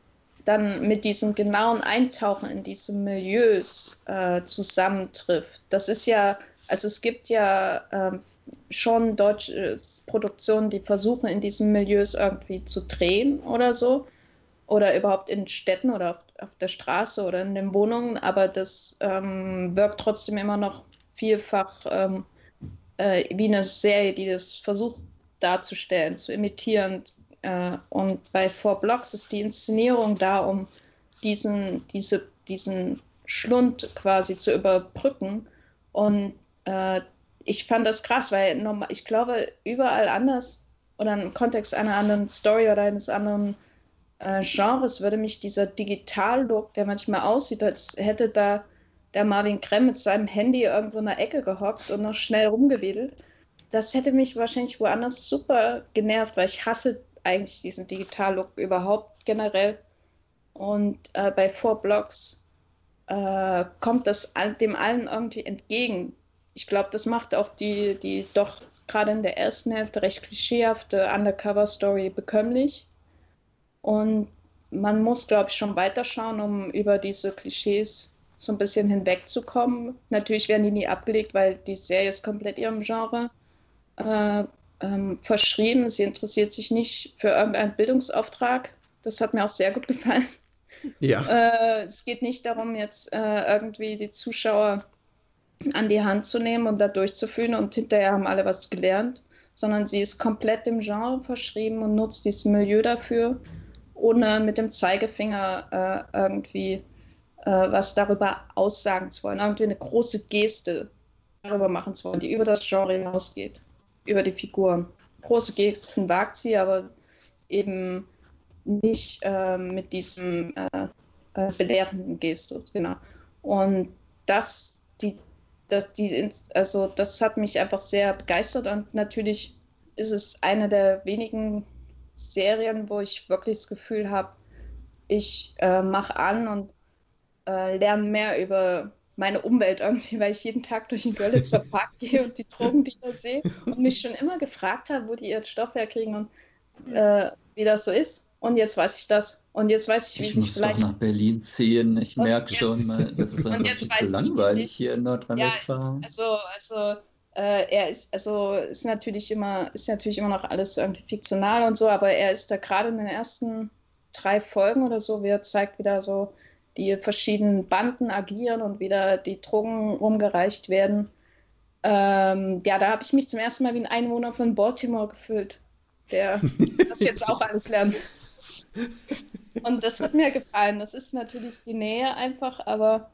dann mit diesem genauen Eintauchen in diese Milieus äh, zusammentrifft. Das ist ja, also es gibt ja ähm, schon deutsche Produktionen, die versuchen, in diesen Milieus irgendwie zu drehen oder so. Oder überhaupt in Städten oder auf, auf der Straße oder in den Wohnungen, aber das ähm, wirkt trotzdem immer noch vielfach ähm, äh, wie eine Serie, die das versucht darzustellen, zu imitieren. Äh, und bei Four Blocks ist die Inszenierung da, um diesen, diese, diesen Schlund quasi zu überbrücken. Und äh, ich fand das krass, weil normal, ich glaube, überall anders oder im Kontext einer anderen Story oder eines anderen äh, Genres würde mich dieser Digital-Look, der manchmal aussieht, als hätte da der Marvin Krem mit seinem Handy irgendwo in der Ecke gehockt und noch schnell rumgewedelt. Das hätte mich wahrscheinlich woanders super genervt, weil ich hasse eigentlich diesen Digital-Look überhaupt generell. Und äh, bei Four Blocks äh, kommt das dem allen irgendwie entgegen. Ich glaube, das macht auch die, die doch gerade in der ersten Hälfte recht klischeehafte Undercover-Story bekömmlich. Und man muss, glaube ich, schon weiterschauen, um über diese Klischees so ein bisschen hinwegzukommen. Natürlich werden die nie abgelegt, weil die Serie ist komplett ihrem Genre äh, ähm, verschrieben. Sie interessiert sich nicht für irgendeinen Bildungsauftrag. Das hat mir auch sehr gut gefallen. Ja. Äh, es geht nicht darum, jetzt äh, irgendwie die Zuschauer an die Hand zu nehmen und da durchzuführen und hinterher haben alle was gelernt, sondern sie ist komplett dem Genre verschrieben und nutzt dieses Milieu dafür, ohne mit dem Zeigefinger äh, irgendwie äh, was darüber aussagen zu wollen, irgendwie eine große Geste darüber machen zu wollen, die über das Genre hinausgeht, über die Figuren. Große Gesten wagt sie, aber eben nicht äh, mit diesem äh, äh, belehrenden Gestus, genau. Und das, die, das, die, also das hat mich einfach sehr begeistert und natürlich ist es eine der wenigen Serien, wo ich wirklich das Gefühl habe, ich äh, mache an und äh, lerne mehr über meine Umwelt irgendwie, weil ich jeden Tag durch den Görlitzer [laughs] Park gehe und die Drogendealer sehe und mich schon immer gefragt habe, wo die ihr Stoff herkriegen und äh, wie das so ist. Und jetzt weiß ich das. Und jetzt weiß ich, wie ich sich muss vielleicht. Doch nach Berlin ziehen. Ich merke schon, mal, das ist [laughs] einfach zu ich, langweilig sich- hier in Nordrhein-Westfalen. Also, also äh, er ist, also ist natürlich immer, ist natürlich immer noch alles irgendwie fiktional und so, aber er ist da gerade in den ersten drei Folgen oder so, wie er zeigt wieder so die verschiedenen Banden agieren und wieder die Drogen rumgereicht werden. Ähm, ja, da habe ich mich zum ersten Mal wie ein Einwohner von Baltimore gefühlt, der [laughs] das jetzt auch alles lernt. Und das hat mir gefallen. Das ist natürlich die Nähe einfach, aber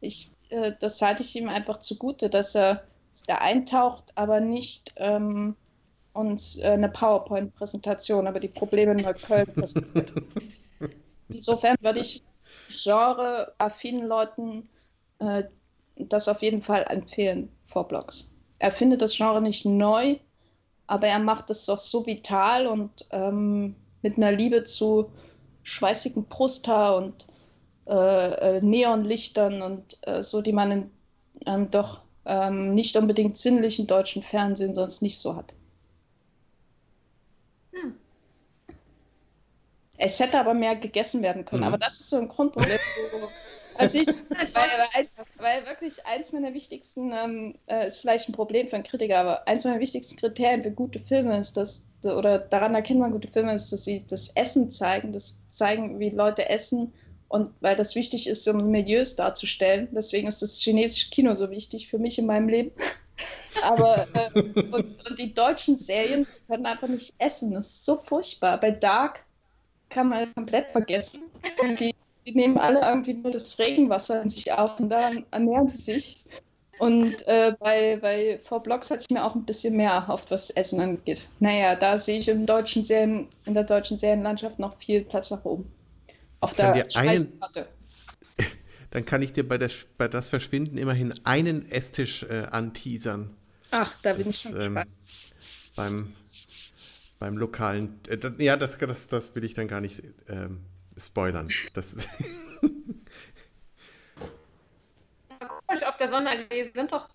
ich, äh, das halte ich ihm einfach zugute, dass er da eintaucht, aber nicht ähm, uns äh, eine PowerPoint-Präsentation über die Probleme in Neukölln präsentiert. Insofern würde ich genre-affinen Leuten äh, das auf jeden Fall empfehlen, vor Blogs. Er findet das Genre nicht neu, aber er macht es doch so vital und ähm, mit einer Liebe zu schweißigen Brusthaar und äh, äh, Neonlichtern und äh, so, die man in, ähm, doch ähm, nicht unbedingt sinnlichen deutschen Fernsehen sonst nicht so hat. Hm. Es hätte aber mehr gegessen werden können, Mhm. aber das ist so ein Grundproblem. Also ich, [laughs] weil, weil, wirklich eins meiner wichtigsten, ähm, äh, ist vielleicht ein Problem für einen Kritiker, aber eins meiner wichtigsten Kriterien für gute Filme ist, dass, oder daran erkennt man gute Filme, ist, dass sie das Essen zeigen, das zeigen, wie Leute essen und weil das wichtig ist, um Milieus darzustellen. Deswegen ist das chinesische Kino so wichtig für mich in meinem Leben. [laughs] Aber äh, und, und die deutschen Serien können einfach nicht essen. Das ist so furchtbar. Bei Dark kann man komplett vergessen. Die, die nehmen alle irgendwie nur das Regenwasser in sich auf und daran ernähren sie sich. Und äh, bei, bei Four Blocks hatte ich mir auch ein bisschen mehr erhofft, was Essen angeht. Naja, da sehe ich im deutschen Serien, in der deutschen Serienlandschaft noch viel Platz nach oben. Auf kann der Speisekarte. [laughs] Dann kann ich dir bei, der, bei das Verschwinden immerhin einen Esstisch äh, anteasern. Ach, da bin Das, ich schon ähm, gespannt. beim, beim lokalen. Äh, das, ja, das, das, das will ich dann gar nicht ähm, spoilern. Das, [laughs] Komisch, auf der Sonderallee sind doch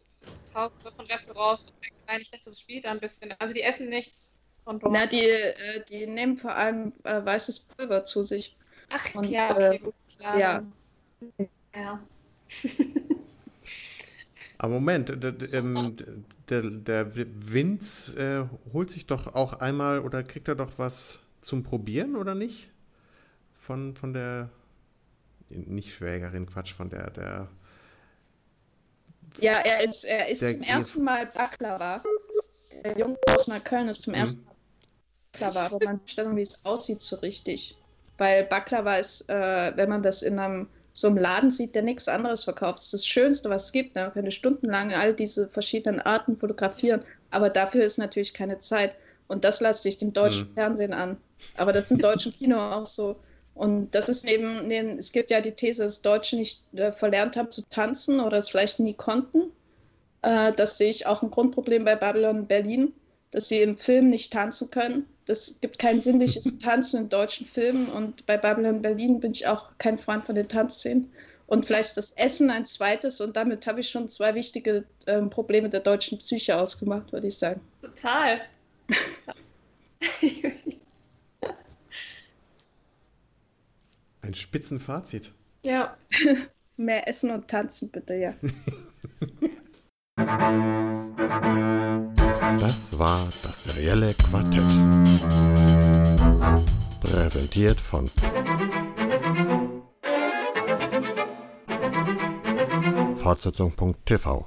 tausende von Restaurants und. Ich dachte, das spielt da ein bisschen. Also die essen nichts von dort. Na, die, äh, die nehmen vor allem äh, weißes Pulver zu sich. Ach, und, ja, okay, äh, gut, klar. ja. Ja. [laughs] aber Moment, der, der, ähm, der, der Vince äh, holt sich doch auch einmal oder kriegt er doch was zum Probieren oder nicht? Von, von der. Nicht Schwägerin, Quatsch, von der, der Ja, er ist, er ist Der- zum ersten Mal Baklava. Der Junge aus Neukölln ist zum Mhm. ersten Mal Baklava, aber man nicht, wie es aussieht so richtig. Weil Baklava ist, äh, wenn man das in einem so einem Laden sieht, der nichts anderes verkauft, das ist das Schönste, was es gibt. Ne? Man könnte stundenlang all diese verschiedenen Arten fotografieren, aber dafür ist natürlich keine Zeit. Und das lasse ich dem deutschen Mhm. Fernsehen an. Aber das ist im deutschen Kino auch so. Und das ist neben, neben es gibt ja die These, dass Deutsche nicht äh, verlernt haben zu tanzen oder es vielleicht nie konnten. Äh, das sehe ich auch ein Grundproblem bei Babylon Berlin, dass sie im Film nicht tanzen können. Das gibt kein sinnliches Tanzen in deutschen Filmen und bei Babylon Berlin bin ich auch kein Freund von den Tanzszenen. Und vielleicht das Essen ein zweites und damit habe ich schon zwei wichtige ähm, Probleme der deutschen Psyche ausgemacht, würde ich sagen. Total. [laughs] ein Spitzenfazit. ja. [laughs] Mehr Essen und Tanzen bitte, ja. [laughs] Das war das serielle Quartett. Präsentiert von Fortsetzung.tv